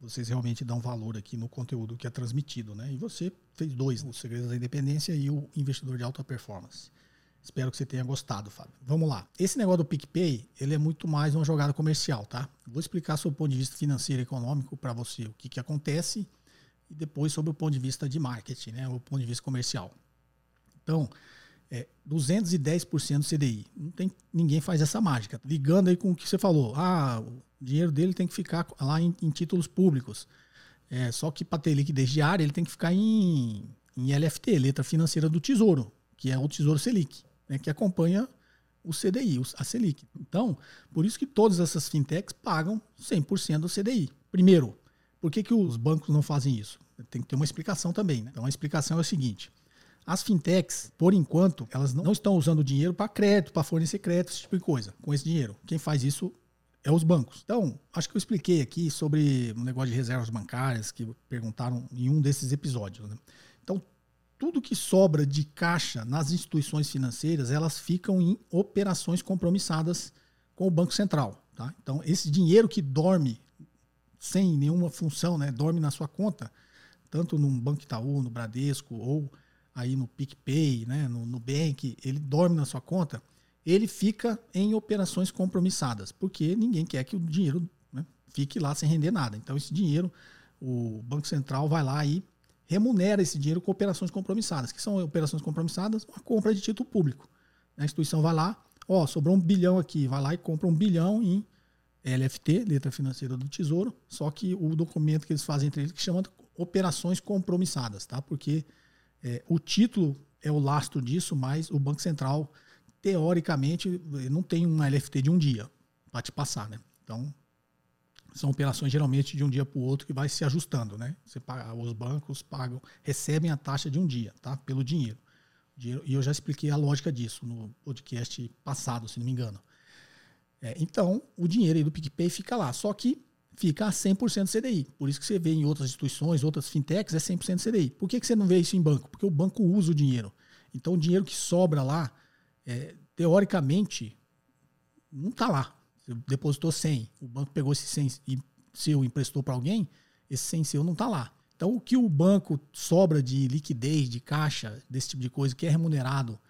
vocês realmente dão valor aqui no conteúdo que é transmitido, né? E você fez dois, o Segredos da Independência e o Investidor de Alta Performance. Espero que você tenha gostado, Fábio. Vamos lá. Esse negócio do PicPay, ele é muito mais uma jogada comercial, tá? Vou explicar sobre o ponto de vista financeiro e econômico para você o que, que acontece e depois sobre o ponto de vista de marketing, né? O ponto de vista comercial. Então, é 210% CDI. Não tem, ninguém faz essa mágica. Ligando aí com o que você falou. Ah, o dinheiro dele tem que ficar lá em, em títulos públicos. É, só que para ter liquidez diária, ele tem que ficar em, em LFT, letra financeira do Tesouro, que é o Tesouro Selic, né, que acompanha o CDI, a Selic. Então, por isso que todas essas fintechs pagam 100% do CDI. Primeiro, por que, que os bancos não fazem isso? Tem que ter uma explicação também. Né? Então, a explicação é o seguinte: as fintechs, por enquanto, elas não estão usando dinheiro para crédito, para fornecer crédito, esse tipo de coisa, com esse dinheiro. Quem faz isso é os bancos. Então, acho que eu expliquei aqui sobre o um negócio de reservas bancárias que perguntaram em um desses episódios. Né? Então, tudo que sobra de caixa nas instituições financeiras, elas ficam em operações compromissadas com o Banco Central. Tá? Então, esse dinheiro que dorme sem nenhuma função, né, dorme na sua conta, tanto no Banco Itaú, no Bradesco ou aí no PicPay, né, no Nubank, ele dorme na sua conta, ele fica em operações compromissadas, porque ninguém quer que o dinheiro né, fique lá sem render nada. Então, esse dinheiro, o Banco Central vai lá e remunera esse dinheiro com operações compromissadas. que são operações compromissadas? Uma compra de título público. A instituição vai lá, ó, sobrou um bilhão aqui, vai lá e compra um bilhão em LFT, letra financeira do Tesouro, só que o documento que eles fazem entre eles que chama operações compromissadas, tá? Porque é, o título é o lastro disso, mas o Banco Central, teoricamente, não tem uma LFT de um dia para te passar, né? Então, são operações geralmente de um dia para o outro que vai se ajustando, né? Você paga, os bancos pagam, recebem a taxa de um dia, tá? Pelo dinheiro. E eu já expliquei a lógica disso no podcast passado, se não me engano. É, então, o dinheiro aí do PicPay fica lá, só que fica a 100% CDI. Por isso que você vê em outras instituições, outras fintechs, é 100% CDI. Por que, que você não vê isso em banco? Porque o banco usa o dinheiro. Então, o dinheiro que sobra lá, é, teoricamente, não está lá. Você depositou 100, o banco pegou esse 100 e seu emprestou para alguém, esse 100 seu não está lá. Então, o que o banco sobra de liquidez, de caixa, desse tipo de coisa, que é remunerado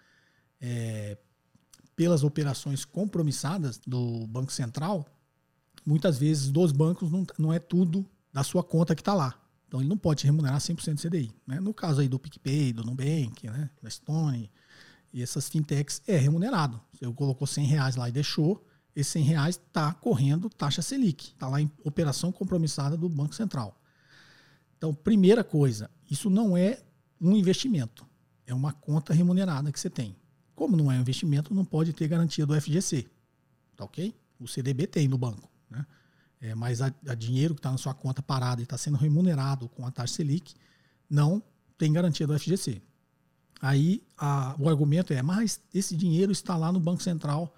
é, pelas operações compromissadas do Banco Central, muitas vezes dos bancos não, não é tudo da sua conta que está lá. Então ele não pode remunerar 100% do CDI. Né? No caso aí do PicPay, do Nubank, né? da Stone e essas fintechs, é remunerado. Você colocou 100 reais lá e deixou, esses 100 reais está correndo taxa Selic. Está lá em operação compromissada do Banco Central. Então, primeira coisa, isso não é um investimento. É uma conta remunerada que você tem. Como não é um investimento, não pode ter garantia do FGC. Tá ok? O CDB tem no banco. Né? É, mas a, a dinheiro que está na sua conta parada e está sendo remunerado com a taxa Selic, não tem garantia do FGC. Aí a, o argumento é, mas esse dinheiro está lá no Banco Central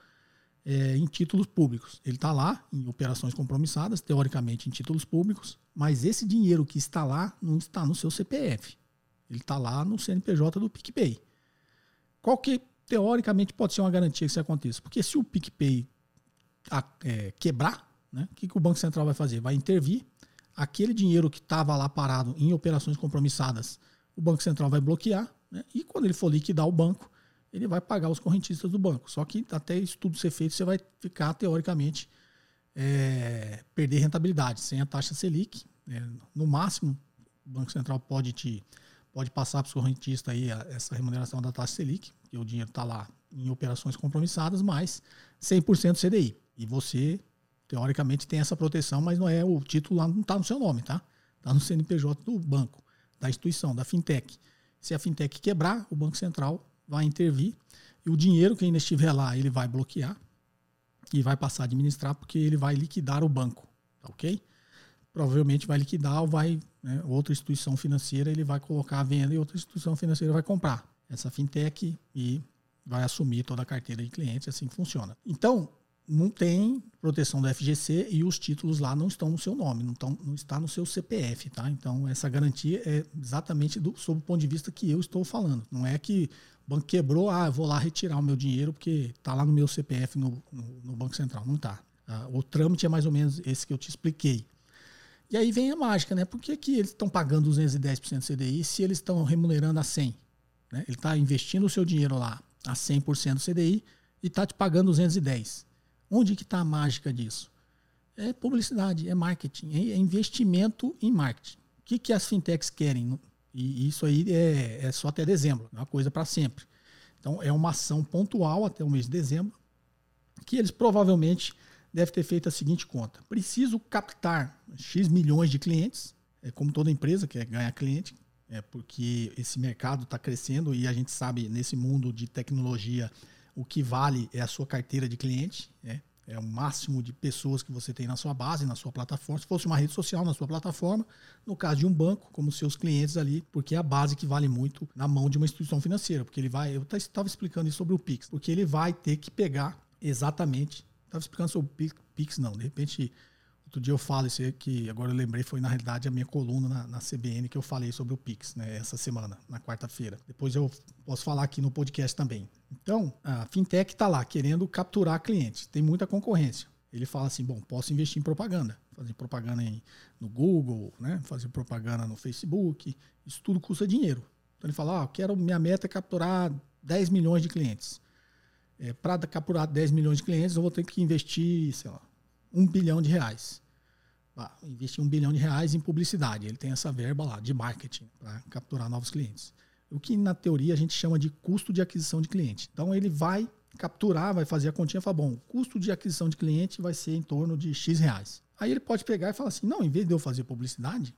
é, em títulos públicos. Ele está lá em operações compromissadas, teoricamente em títulos públicos, mas esse dinheiro que está lá não está no seu CPF. Ele está lá no CNPJ do PicPay. Qual que teoricamente pode ser uma garantia que isso aconteça. Porque se o PicPay é, quebrar, né, o que, que o Banco Central vai fazer? Vai intervir, aquele dinheiro que estava lá parado em operações compromissadas, o Banco Central vai bloquear, né, e quando ele for liquidar o banco, ele vai pagar os correntistas do banco. Só que até isso tudo ser feito, você vai ficar, teoricamente, é, perder rentabilidade sem a taxa Selic. É, no máximo, o Banco Central pode te pode passar para os correntistas aí essa remuneração da taxa Selic, que o dinheiro está lá em operações compromissadas, mas 100% CDI. E você, teoricamente, tem essa proteção, mas não é o título lá não está no seu nome, tá? Está no CNPJ do banco, da instituição, da fintech. Se a fintech quebrar, o Banco Central vai intervir e o dinheiro que ainda estiver lá, ele vai bloquear e vai passar a administrar porque ele vai liquidar o banco, tá ok? Provavelmente vai liquidar ou vai, né, outra instituição financeira, ele vai colocar a venda e outra instituição financeira vai comprar essa fintech e vai assumir toda a carteira de clientes, assim que funciona. Então, não tem proteção do FGC e os títulos lá não estão no seu nome, não, estão, não está no seu CPF, tá? Então, essa garantia é exatamente do, sob o ponto de vista que eu estou falando. Não é que o banco quebrou, ah, vou lá retirar o meu dinheiro porque está lá no meu CPF no, no, no Banco Central. Não está. Ah, o trâmite é mais ou menos esse que eu te expliquei. E aí vem a mágica, né? Por que, que eles estão pagando 210% CDI se eles estão remunerando a 100%? Né? Ele está investindo o seu dinheiro lá a 100% CDI e está te pagando 210%. Onde que está a mágica disso? É publicidade, é marketing, é investimento em marketing. O que, que as fintechs querem? E isso aí é, é só até dezembro, é uma coisa para sempre. Então é uma ação pontual até o mês de dezembro, que eles provavelmente devem ter feito a seguinte conta: preciso captar X milhões de clientes, é como toda empresa quer ganhar cliente, é porque esse mercado está crescendo e a gente sabe nesse mundo de tecnologia o que vale é a sua carteira de cliente, né? é o máximo de pessoas que você tem na sua base, na sua plataforma. Se fosse uma rede social na sua plataforma, no caso de um banco, como seus clientes ali, porque é a base que vale muito na mão de uma instituição financeira, porque ele vai, eu estava explicando isso sobre o Pix, porque ele vai ter que pegar exatamente, estava explicando sobre o Pix não, de repente Outro dia eu falo isso aí, que agora eu lembrei, foi na realidade a minha coluna na, na CBN que eu falei sobre o Pix, né, essa semana, na quarta-feira. Depois eu posso falar aqui no podcast também. Então, a fintech está lá querendo capturar clientes, tem muita concorrência. Ele fala assim: bom, posso investir em propaganda, fazer propaganda em, no Google, né, fazer propaganda no Facebook, isso tudo custa dinheiro. Então ele fala: ah, quero, minha meta é capturar 10 milhões de clientes. É, Para capturar 10 milhões de clientes, eu vou ter que investir, sei lá, um bilhão de reais ah, investir um bilhão de reais em publicidade. Ele tem essa verba lá de marketing para capturar novos clientes. O que na teoria a gente chama de custo de aquisição de cliente. Então ele vai capturar, vai fazer a continha e falar, bom, o custo de aquisição de cliente vai ser em torno de X reais. Aí ele pode pegar e falar assim, não, em vez de eu fazer publicidade,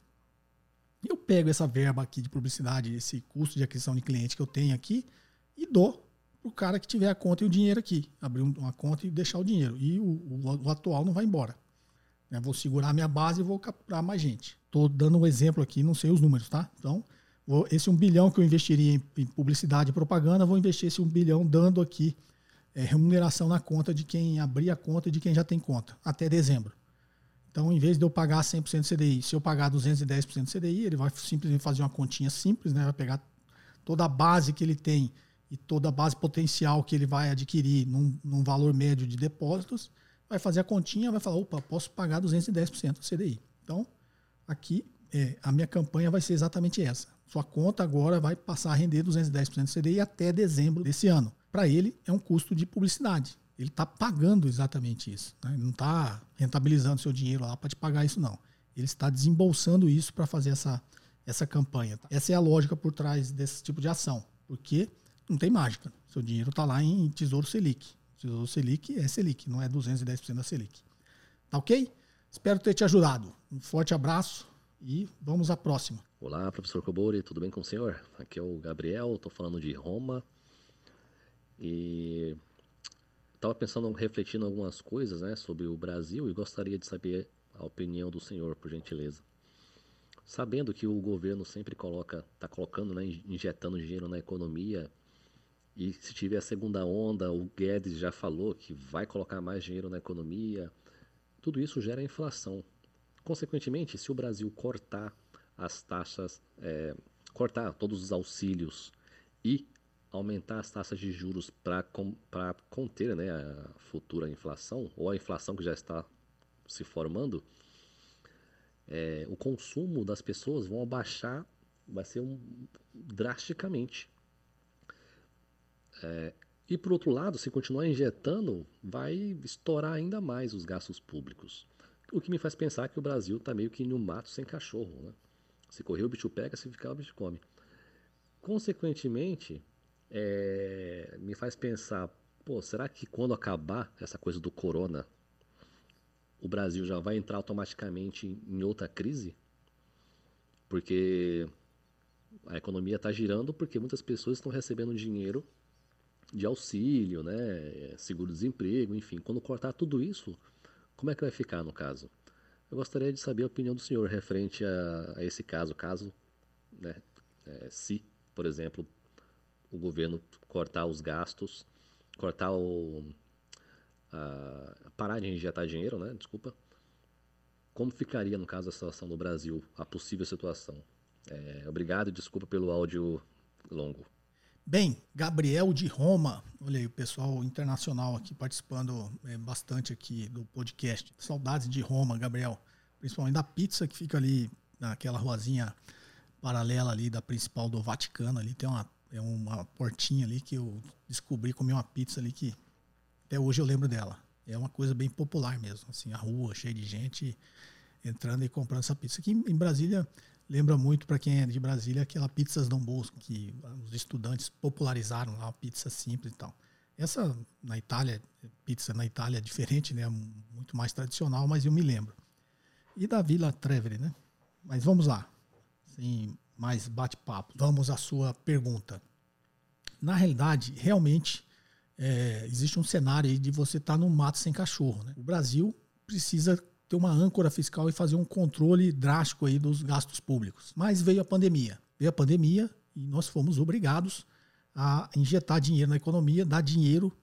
eu pego essa verba aqui de publicidade, esse custo de aquisição de cliente que eu tenho aqui e dou para o cara que tiver a conta e o dinheiro aqui. Abrir uma conta e deixar o dinheiro. E o, o, o atual não vai embora. Eu vou segurar a minha base e vou capturar mais gente. Estou dando um exemplo aqui, não sei os números, tá? Então, vou, esse um bilhão que eu investiria em, em publicidade e propaganda, vou investir esse um bilhão dando aqui é, remuneração na conta de quem abrir a conta e de quem já tem conta, até dezembro. Então, em vez de eu pagar 100% do CDI, se eu pagar 210% do CDI, ele vai simplesmente fazer uma continha simples, né? vai pegar toda a base que ele tem e toda a base potencial que ele vai adquirir num, num valor médio de depósitos, vai fazer a continha, vai falar, opa, posso pagar 210% do CDI. Então, aqui, é, a minha campanha vai ser exatamente essa. Sua conta agora vai passar a render 210% do CDI até dezembro desse ano. Para ele, é um custo de publicidade. Ele está pagando exatamente isso. Né? Ele não está rentabilizando seu dinheiro lá para te pagar isso, não. Ele está desembolsando isso para fazer essa, essa campanha. Tá? Essa é a lógica por trás desse tipo de ação. Porque não tem mágica. Seu dinheiro está lá em Tesouro Selic. Tesouro Selic é Selic, não é 210% da Selic. Tá ok? Espero ter te ajudado. Um forte abraço e vamos à próxima. Olá, professor Cobori, tudo bem com o senhor? Aqui é o Gabriel, estou falando de Roma. E estava pensando, refletindo algumas coisas né, sobre o Brasil e gostaria de saber a opinião do senhor, por gentileza. Sabendo que o governo sempre coloca, está colocando, né, injetando dinheiro na economia, e se tiver a segunda onda, o Guedes já falou que vai colocar mais dinheiro na economia, tudo isso gera inflação. Consequentemente, se o Brasil cortar as taxas, é, cortar todos os auxílios e aumentar as taxas de juros para conter né, a futura inflação, ou a inflação que já está se formando, é, o consumo das pessoas vão abaixar, vai ser um, drasticamente. É, e por outro lado, se continuar injetando, vai estourar ainda mais os gastos públicos. O que me faz pensar que o Brasil está meio que no mato sem cachorro. Né? Se correr, o bicho pega, se ficar, o bicho come. Consequentemente, é, me faz pensar, pô, será que quando acabar essa coisa do corona, o Brasil já vai entrar automaticamente em outra crise? Porque a economia está girando porque muitas pessoas estão recebendo dinheiro de auxílio, né, seguro-desemprego, enfim. Quando cortar tudo isso, como é que vai ficar no caso? Eu gostaria de saber a opinião do senhor referente a, a esse caso, caso, né, é, se, por exemplo, o governo cortar os gastos, cortar o. A, parar de injetar dinheiro, né? Desculpa. Como ficaria, no caso, a situação do Brasil, a possível situação? É, obrigado desculpa pelo áudio longo. Bem, Gabriel de Roma, olha aí o pessoal internacional aqui participando é, bastante aqui do podcast. Saudades de Roma, Gabriel. Principalmente da pizza que fica ali naquela ruazinha paralela ali da principal do Vaticano. Ali tem uma é uma portinha ali que eu descobri, comi uma pizza ali que até hoje eu lembro dela. É uma coisa bem popular mesmo, assim, a rua cheia de gente entrando e comprando essa pizza. Aqui em Brasília lembra muito para quem é de Brasília aquela pizzas Dom Bosco que os estudantes popularizaram lá, pizza simples e tal. Essa na Itália, pizza na Itália é diferente, né? Muito mais tradicional, mas eu me lembro. E da Vila Trevere, né? Mas vamos lá. Sem mais bate-papo. Vamos à sua pergunta. Na realidade, realmente é, existe um cenário aí de você estar tá no mato sem cachorro. Né? O Brasil precisa ter uma âncora fiscal e fazer um controle drástico aí dos gastos públicos. Mas veio a pandemia. Veio a pandemia e nós fomos obrigados a injetar dinheiro na economia, dar dinheiro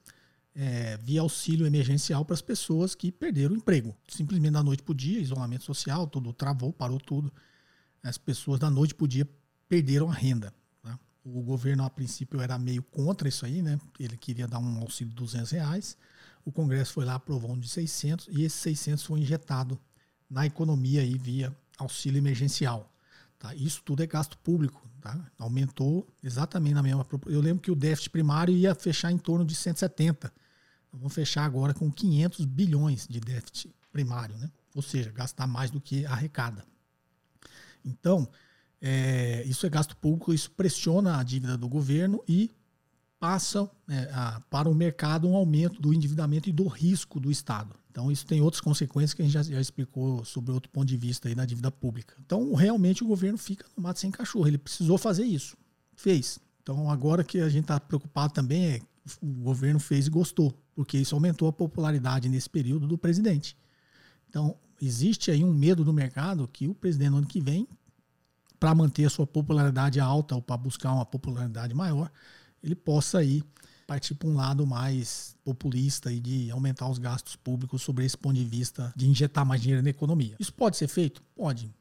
é, via auxílio emergencial para as pessoas que perderam o emprego. Simplesmente da noite para o dia, isolamento social, tudo travou, parou tudo as pessoas da noite para o dia perderam a renda. Né? O governo, a princípio, era meio contra isso aí, né? Ele queria dar um auxílio de 200 reais. O Congresso foi lá, aprovou um de 600 e esse 600 foi injetado na economia aí via auxílio emergencial. Tá? Isso tudo é gasto público. Tá? Aumentou exatamente na mesma. Eu lembro que o déficit primário ia fechar em torno de 170. Vamos fechar agora com 500 bilhões de déficit primário, né? ou seja, gastar mais do que arrecada. Então, é, isso é gasto público, isso pressiona a dívida do governo e passa é, a, para o mercado um aumento do endividamento e do risco do Estado. Então, isso tem outras consequências que a gente já, já, explicou sobre outro ponto de vista aí na dívida pública. Então, realmente, o governo fica no mato sem cachorro. Ele precisou fazer isso. Fez. Então, agora que a gente está preocupado também é o governo fez e gostou, porque isso aumentou a popularidade nesse período do presidente. Então, existe aí um medo do mercado que o presidente no ano que vem, para manter a sua popularidade alta ou para buscar uma popularidade maior, ele possa aí partir para um lado mais populista e de aumentar os gastos públicos sobre esse ponto de vista de injetar mais dinheiro na economia. Isso pode ser feito? Pode.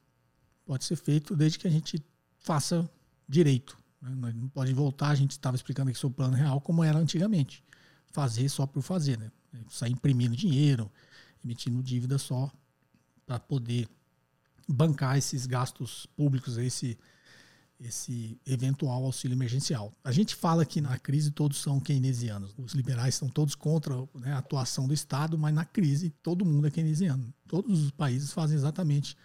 Pode ser feito desde que a gente faça direito. Né? Não pode voltar, a gente estava explicando aqui sobre o plano real como era antigamente. Fazer só por fazer, né? Sair imprimindo dinheiro, emitindo dívida só para poder bancar esses gastos públicos, esse, esse eventual auxílio emergencial. A gente fala que na crise todos são keynesianos. Os liberais estão todos contra né, a atuação do Estado, mas na crise todo mundo é keynesiano. Todos os países fazem exatamente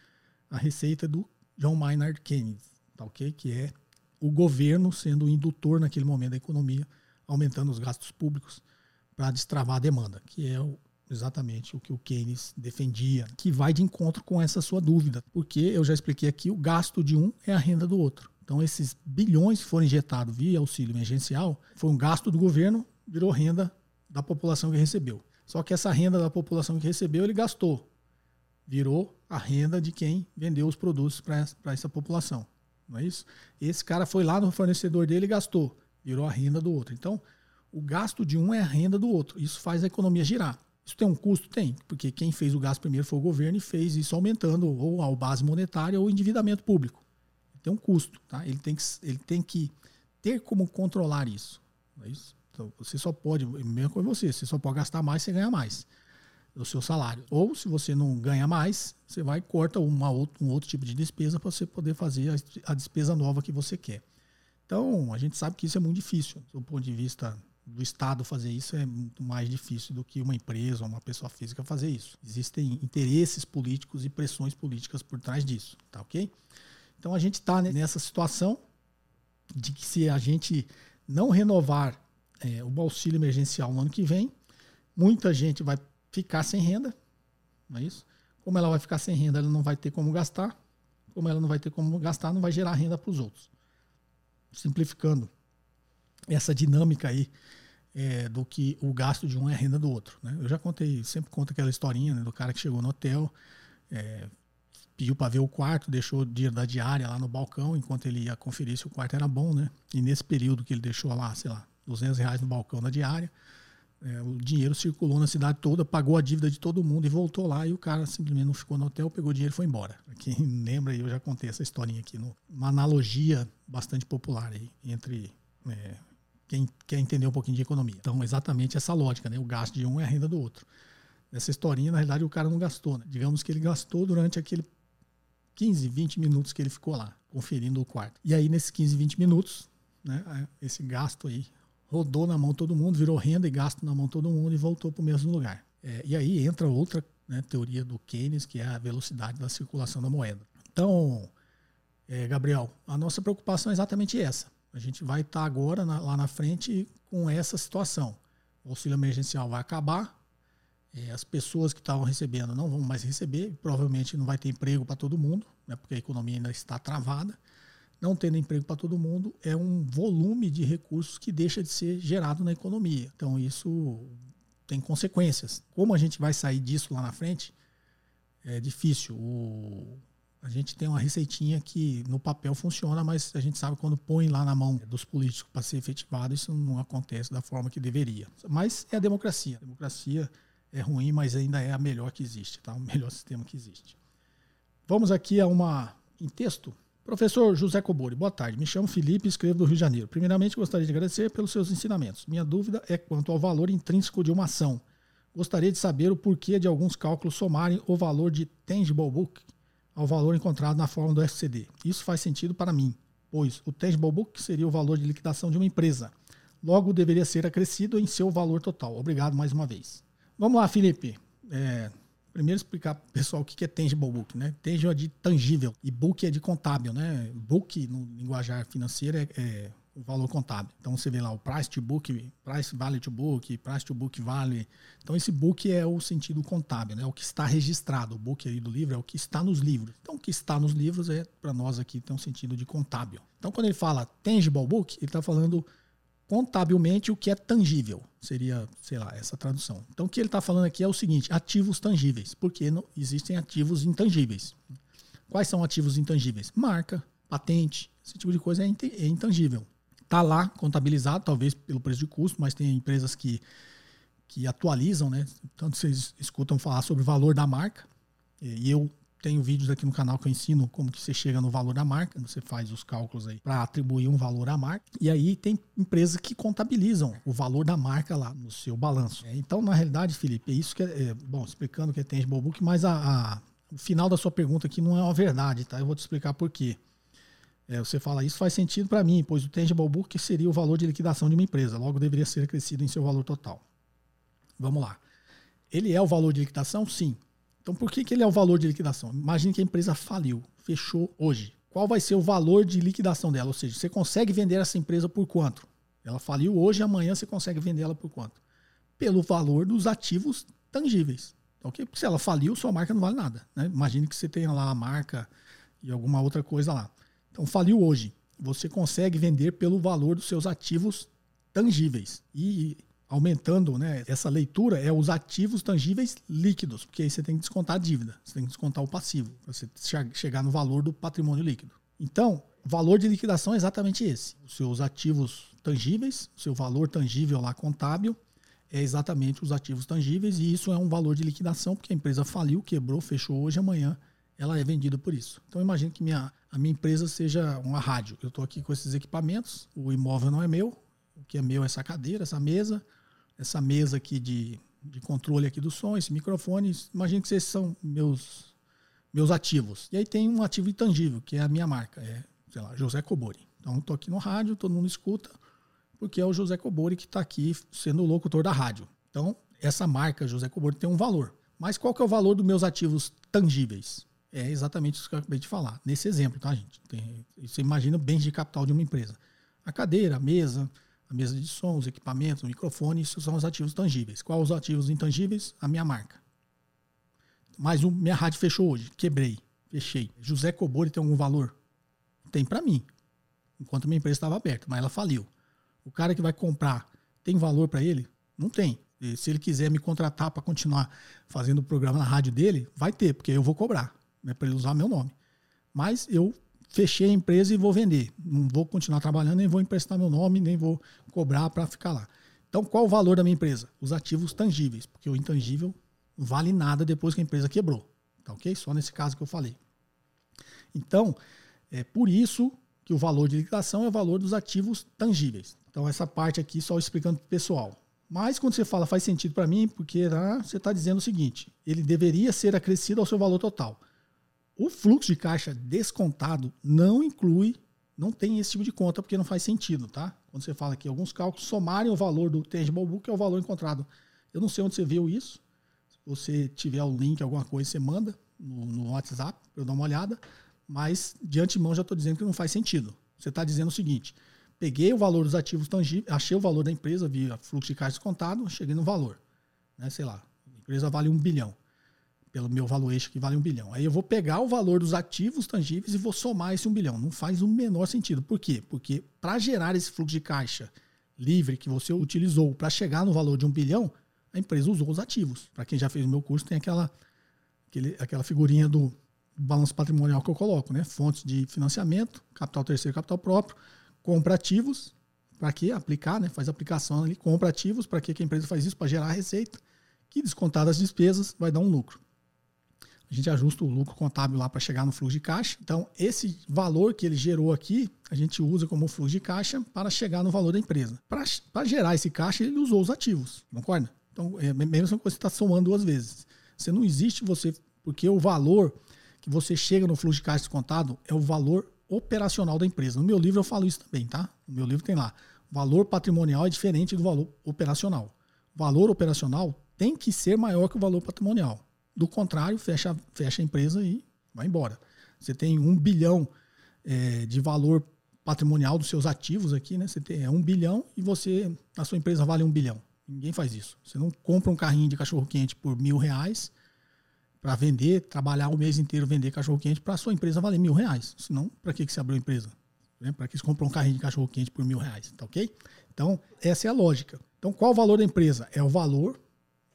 a receita do John Maynard Keynes, tá ok? Que é o governo sendo o indutor naquele momento da economia, aumentando os gastos públicos para destravar a demanda, que é o, exatamente o que o Keynes defendia, que vai de encontro com essa sua dúvida, porque eu já expliquei aqui, o gasto de um é a renda do outro. Então, esses bilhões que foram injetados via auxílio emergencial, foi um gasto do governo, virou renda da população que recebeu. Só que essa renda da população que recebeu, ele gastou. Virou a renda de quem vendeu os produtos para essa população. Não é isso? Esse cara foi lá no fornecedor dele e gastou. Virou a renda do outro. Então, o gasto de um é a renda do outro. Isso faz a economia girar. Isso tem um custo? Tem, porque quem fez o gasto primeiro foi o governo e fez isso aumentando ou a base monetária ou o endividamento público. Tem um custo, tá? Ele tem que, ele tem que ter como controlar isso. É isso? Então, você só pode, mesmo com você, você só pode gastar mais, você ganha mais do seu salário. Ou se você não ganha mais, você vai e corta uma outro, um outro tipo de despesa para você poder fazer a, a, despesa nova que você quer. Então, a gente sabe que isso é muito difícil. Do ponto de vista do Estado fazer isso é muito mais difícil do que uma empresa ou uma pessoa física fazer isso. Existem interesses políticos e pressões políticas por trás disso, tá ok? Então a gente está nessa situação de que se a gente não renovar é, o auxílio emergencial no ano que vem, muita gente vai ficar sem renda, não é isso? Como ela vai ficar sem renda, ela não vai ter como gastar. Como ela não vai ter como gastar, não vai gerar renda para os outros. Simplificando essa dinâmica aí é, do que o gasto de um é a renda do outro. Né? Eu já contei, sempre conto aquela historinha né, do cara que chegou no hotel, é, pediu para ver o quarto, deixou o dinheiro da diária lá no balcão, enquanto ele ia conferir se o quarto era bom, né? E nesse período que ele deixou lá, sei lá, 200 reais no balcão da diária, é, o dinheiro circulou na cidade toda, pagou a dívida de todo mundo e voltou lá. E o cara simplesmente não ficou no hotel, pegou o dinheiro e foi embora. Quem lembra, eu já contei essa historinha aqui, no, uma analogia bastante popular aí, entre é, quem quer entender um pouquinho de economia. Então, exatamente essa lógica, né? O gasto de um é a renda do outro. Nessa historinha, na realidade, o cara não gastou. Né? Digamos que ele gastou durante aquele 15, 20 minutos que ele ficou lá, conferindo o quarto. E aí, nesses 15, 20 minutos, né, esse gasto aí rodou na mão todo mundo, virou renda e gasto na mão todo mundo e voltou para o mesmo lugar. É, e aí entra outra né, teoria do Keynes, que é a velocidade da circulação da moeda. Então, é, Gabriel, a nossa preocupação é exatamente essa. A gente vai estar tá agora na, lá na frente com essa situação. O auxílio emergencial vai acabar, é, as pessoas que estavam recebendo não vão mais receber, provavelmente não vai ter emprego para todo mundo, né, porque a economia ainda está travada não tendo emprego para todo mundo, é um volume de recursos que deixa de ser gerado na economia. Então, isso tem consequências. Como a gente vai sair disso lá na frente, é difícil. O, a gente tem uma receitinha que no papel funciona, mas a gente sabe quando põe lá na mão dos políticos para ser efetivado, isso não acontece da forma que deveria. Mas é a democracia. A democracia é ruim, mas ainda é a melhor que existe, tá? o melhor sistema que existe. Vamos aqui a uma em texto Professor José Cobori, boa tarde. Me chamo Felipe e escrevo do Rio de Janeiro. Primeiramente, gostaria de agradecer pelos seus ensinamentos. Minha dúvida é quanto ao valor intrínseco de uma ação. Gostaria de saber o porquê de alguns cálculos somarem o valor de tangible book ao valor encontrado na forma do FCD. Isso faz sentido para mim, pois o tangible book seria o valor de liquidação de uma empresa. Logo, deveria ser acrescido em seu valor total. Obrigado mais uma vez. Vamos lá, Felipe. É, primeiro explicar para o pessoal o que é tangible book. Né? Tangible é de tangível e book é de contábil. Né? Book, no linguajar financeiro, é, é o valor contábil. Então você vê lá o price to book, price value to book, price to book value. Então esse book é o sentido contábil, né? O que está registrado. O book aí do livro é o que está nos livros. Então o que está nos livros é para nós aqui tem um sentido de contábil. Então quando ele fala tangible book, ele está falando contabilmente o que é tangível. Seria, sei lá, essa tradução. Então o que ele está falando aqui é o seguinte: ativos tangíveis, porque não existem ativos intangíveis. Quais são ativos intangíveis? Marca, patente, esse tipo de coisa é, é intangível. Está lá contabilizado, talvez pelo preço de custo, mas tem empresas que, que atualizam, né? Tanto vocês escutam falar sobre o valor da marca, e eu tenho vídeos aqui no canal que eu ensino como que você chega no valor da marca, você faz os cálculos aí para atribuir um valor à marca. E aí tem empresas que contabilizam o valor da marca lá no seu balanço. Então, na realidade, Felipe, é isso que é, é bom, explicando que é tangible book, mas a, a, o final da sua pergunta aqui não é uma verdade, tá? Eu vou te explicar por quê. É, você fala, isso faz sentido para mim, pois o tangible book seria o valor de liquidação de uma empresa, logo deveria ser acrescido em seu valor total. Vamos lá. Ele é o valor de liquidação? Sim. Então por que, que ele é o valor de liquidação? Imagine que a empresa faliu, fechou hoje. Qual vai ser o valor de liquidação dela? Ou seja, você consegue vender essa empresa por quanto? Ela faliu hoje, amanhã você consegue vender ela por quanto? Pelo valor dos ativos tangíveis. Ok? Porque se ela faliu, sua marca não vale nada. Né? Imagine que você tenha lá a marca e alguma outra coisa lá. Então, faliu hoje. Você consegue vender pelo valor dos seus ativos tangíveis. E aumentando né, essa leitura é os ativos tangíveis líquidos, porque aí você tem que descontar a dívida, você tem que descontar o passivo, para você chegar no valor do patrimônio líquido. Então, valor de liquidação é exatamente esse. Os seus ativos tangíveis, o seu valor tangível lá contábil, é exatamente os ativos tangíveis, e isso é um valor de liquidação, porque a empresa faliu, quebrou, fechou hoje, amanhã ela é vendida por isso. Então imagine que minha, a minha empresa seja uma rádio. Eu estou aqui com esses equipamentos, o imóvel não é meu, o que é meu é essa cadeira, essa mesa, essa mesa aqui de, de controle aqui do som, esse microfone. Imagine que esses são meus, meus ativos. E aí tem um ativo intangível, que é a minha marca, é, sei lá, José Cobori. Então estou aqui no rádio, todo mundo escuta, porque é o José Cobori que está aqui sendo o locutor da rádio. Então, essa marca, José Cobori, tem um valor. Mas qual que é o valor dos meus ativos tangíveis? É exatamente isso que eu acabei de falar. Nesse exemplo, tá, gente? Tem, você imagina bens de capital de uma empresa. A cadeira, a mesa, a mesa de som, os equipamentos, o microfone, isso são os ativos tangíveis. Quais os ativos intangíveis? A minha marca. Mais um, minha rádio fechou hoje, quebrei, fechei. José Cobori tem algum valor? Tem para mim, enquanto minha empresa estava aberta, mas ela faliu. O cara que vai comprar tem valor para ele? Não tem. E se ele quiser me contratar para continuar fazendo o programa na rádio dele, vai ter, porque eu vou cobrar né, para ele usar meu nome. Mas eu fechei a empresa e vou vender. Não vou continuar trabalhando, nem vou emprestar meu nome, nem vou cobrar para ficar lá. Então, qual o valor da minha empresa? Os ativos tangíveis, porque o intangível vale nada depois que a empresa quebrou. Tá ok? Só nesse caso que eu falei. Então, é por isso que o valor de liquidação é o valor dos ativos tangíveis. Então, essa parte aqui só explicando para o pessoal. Mas quando você fala faz sentido para mim, porque ah, você está dizendo o seguinte: ele deveria ser acrescido ao seu valor total. O fluxo de caixa descontado não inclui, não tem esse tipo de conta, porque não faz sentido, tá? Quando você fala aqui, alguns cálculos somarem o valor do tangible book é o valor encontrado. Eu não sei onde você viu isso. Se você tiver o link, alguma coisa, você manda no, no WhatsApp para eu dar uma olhada. Mas de antemão já estou dizendo que não faz sentido. Você está dizendo o seguinte: peguei o valor dos ativos tangíveis, achei o valor da empresa via fluxo de caixa descontado, cheguei no valor. Né? Sei lá, a empresa vale um bilhão pelo meu valuation que vale um bilhão. Aí eu vou pegar o valor dos ativos tangíveis e vou somar esse um bilhão. Não faz o menor sentido. Por quê? Porque para gerar esse fluxo de caixa livre que você utilizou para chegar no valor de um bilhão, a empresa usou os ativos. Para quem já fez o meu curso, tem aquela, aquele, aquela figurinha do balanço patrimonial que eu coloco, né? Fontes de financiamento, capital terceiro, capital próprio, compra ativos, para que aplicar, né? Faz aplicação ali, compra ativos, para que a empresa faz isso? Para gerar receita, que descontar as despesas vai dar um lucro a gente ajusta o lucro contábil lá para chegar no fluxo de caixa. Então, esse valor que ele gerou aqui, a gente usa como fluxo de caixa para chegar no valor da empresa. Para gerar esse caixa, ele usou os ativos, concorda? Então, é a mesma coisa que você está somando duas vezes. Você não existe você, porque o valor que você chega no fluxo de caixa descontado é o valor operacional da empresa. No meu livro eu falo isso também, tá? No meu livro tem lá. Valor patrimonial é diferente do valor operacional. Valor operacional tem que ser maior que o valor patrimonial. Do contrário, fecha, fecha a empresa e vai embora. Você tem um bilhão é, de valor patrimonial dos seus ativos aqui, né? Você tem é um bilhão e você, a sua empresa vale um bilhão. Ninguém faz isso. Você não compra um carrinho de cachorro quente por mil reais para vender, trabalhar o mês inteiro vender cachorro quente para a sua empresa valer mil reais. Senão, para que, que você abriu a empresa? Né? Para que você compra um carrinho de cachorro quente por mil reais, tá ok? Então, essa é a lógica. Então, qual o valor da empresa? É o valor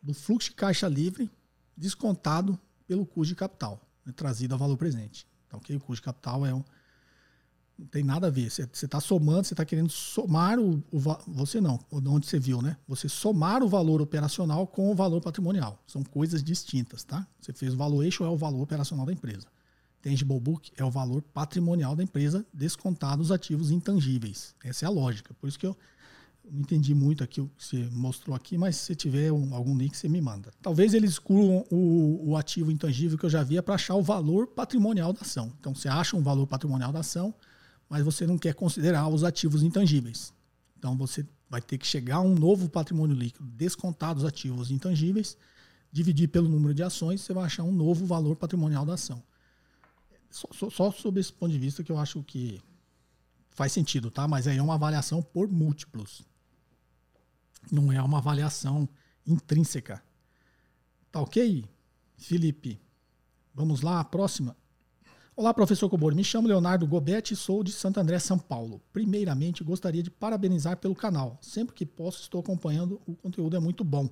do fluxo de caixa livre descontado pelo custo de capital, né? trazido a valor presente. Tá ok? O custo de capital é um, não tem nada a ver. Você está somando, você está querendo somar o, o, Você não, onde você viu, né? Você somar o valor operacional com o valor patrimonial. São coisas distintas, tá? Você fez o valuation, é o valor operacional da empresa. Tangible book é o valor patrimonial da empresa, descontado os ativos intangíveis. Essa é a lógica. Por isso que eu não entendi muito aqui o que você mostrou aqui, mas se tiver um, algum link, você me manda. Talvez eles excluam o, o ativo intangível que eu já via para achar o valor patrimonial da ação. Então, você acha um valor patrimonial da ação mas você não quer considerar os ativos intangíveis. Então você vai ter que chegar a um novo patrimônio líquido, descontar os ativos intangíveis, dividir pelo número de ações, você vai achar um novo valor patrimonial da ação. Só, só, só sob esse ponto de vista que eu acho que faz sentido, tá? Mas aí é uma avaliação por múltiplos. Não é uma avaliação intrínseca. Tá ok, Felipe? Vamos lá, a próxima. Olá, professor Cobori. Me chamo Leonardo Gobetti e sou de Santo André, São Paulo. Primeiramente, gostaria de parabenizar pelo canal. Sempre que posso, estou acompanhando. O conteúdo é muito bom.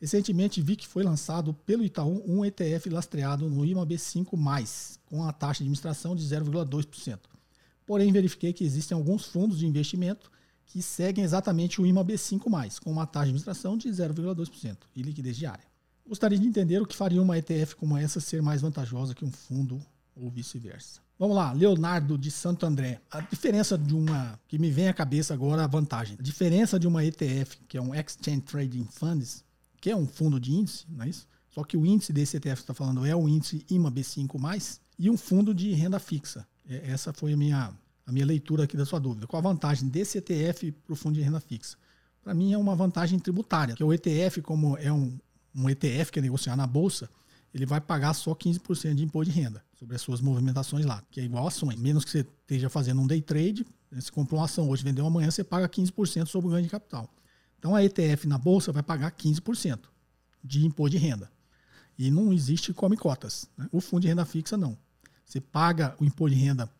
Recentemente vi que foi lançado pelo Itaú um ETF lastreado no IMAB5+, com a taxa de administração de 0,2%. Porém, verifiquei que existem alguns fundos de investimento que seguem exatamente o IMAB5+, com uma taxa de administração de 0,2% e liquidez diária. Gostaria de entender o que faria uma ETF como essa ser mais vantajosa que um fundo ou vice-versa. Vamos lá, Leonardo de Santo André. A diferença de uma que me vem à cabeça agora a vantagem. A diferença de uma ETF, que é um Exchange Trading Funds, que é um fundo de índice, não é isso? Só que o índice desse ETF que está falando é o índice IMA B5+, e um fundo de renda fixa. É, essa foi a minha, a minha leitura aqui da sua dúvida. Qual a vantagem desse ETF para o fundo de renda fixa? Para mim é uma vantagem tributária, que o ETF, como é um, um ETF que é negociar na bolsa, ele vai pagar só 15% de imposto de renda sobre as suas movimentações lá, que é igual ações. Menos que você esteja fazendo um day trade, você comprou uma ação hoje, vendeu amanhã, você paga 15% sobre o ganho de capital. Então a ETF na bolsa vai pagar 15% de imposto de renda. E não existe come cotas. Né? O fundo de renda fixa não. Você paga o imposto de renda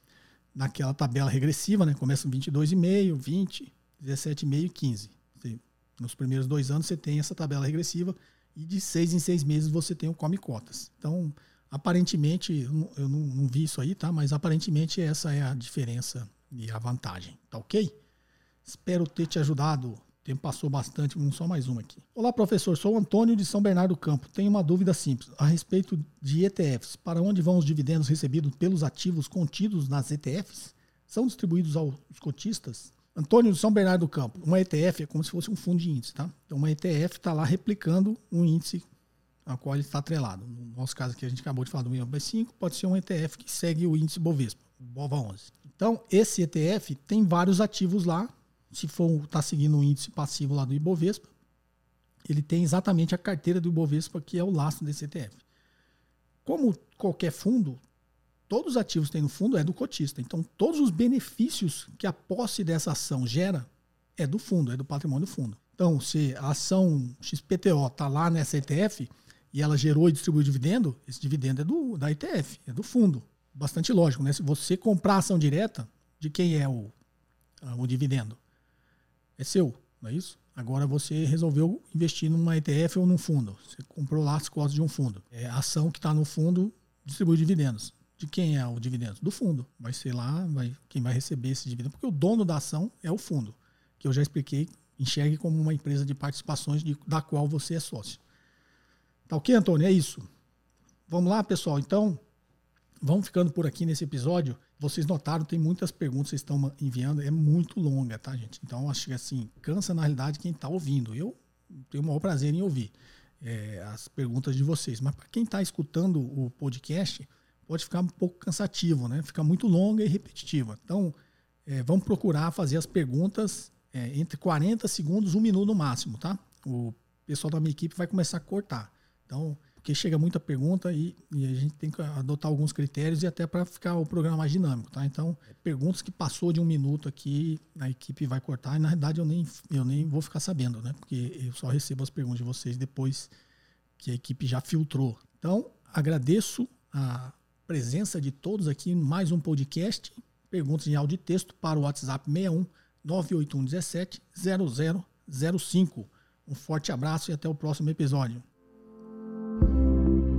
naquela tabela regressiva, né? Começa com 22,5, 20, 17,5 e 15. Você, nos primeiros dois anos você tem essa tabela regressiva e de seis em seis meses você tem o come cotas. Então, aparentemente, eu não, não, vi isso aí, tá? Mas aparentemente essa é a diferença e a vantagem, tá ok? Espero ter te ajudado. O tempo passou bastante, vamos só mais uma aqui. Olá, professor. Sou Antônio de São Bernardo do Campo. Tenho uma dúvida simples a respeito de ETFs. Para onde vão os dividendos recebidos pelos ativos contidos nas ETFs? São distribuídos aos cotistas? Antônio São Bernardo do Campo, uma ETF é como se fosse um fundo de índice, tá? Então uma ETF está lá replicando um índice a qual ele está atrelado. No nosso caso aqui, a gente acabou de falar do IBOV5, pode ser um ETF que segue o índice Bovespa, o BOVA11. Então, esse ETF tem vários ativos lá. Se for tá seguindo o índice passivo lá do Ibovespa, ele tem exatamente a carteira do Ibovespa, que é o lastro desse ETF. Como qualquer fundo, todos os ativos que tem no fundo é do cotista. Então, todos os benefícios que a posse dessa ação gera é do fundo, é do patrimônio do fundo. Então, se a ação XPTO está lá nessa ETF e ela gerou e distribuiu dividendo, esse dividendo é do, da ETF, é do fundo. Bastante lógico, né? Se você comprar ação direta, de quem é o, o dividendo? É seu, não é isso? Agora você resolveu investir numa ETF ou num fundo. Você comprou lá as cotas de um fundo. É a ação que está no fundo distribui dividendos de quem é o dividendo? Do fundo. Vai ser lá, vai, quem vai receber esse dividendo, porque o dono da ação é o fundo, que eu já expliquei, enxergue como uma empresa de participações de, da qual você é sócio. Tá ok, Antônio? É isso. Vamos lá, pessoal. Então, vamos ficando por aqui nesse episódio. Vocês notaram, tem muitas perguntas que vocês estão enviando, é muito longa, tá, gente? Então, acho que assim, cansa na realidade quem está ouvindo. Eu tenho o maior prazer em ouvir é, as perguntas de vocês. Mas para quem está escutando o podcast, pode ficar um pouco cansativo, né? Fica muito longa e repetitiva. Então, é, vamos procurar fazer as perguntas é, entre 40 segundos, um minuto no máximo, tá? O pessoal da minha equipe vai começar a cortar. Então, porque chega muita pergunta e, e a gente tem que adotar alguns critérios e até para ficar o programa mais dinâmico, tá? Então, perguntas que passou de um minuto aqui, a equipe vai cortar e na verdade eu nem, eu nem vou ficar sabendo, né? Porque eu só recebo as perguntas de vocês depois que a equipe já filtrou. Então, agradeço a presença de todos aqui mais um podcast. Perguntas em áudio e texto para o WhatsApp 61 981 17 0005. Um forte abraço e até o próximo episódio.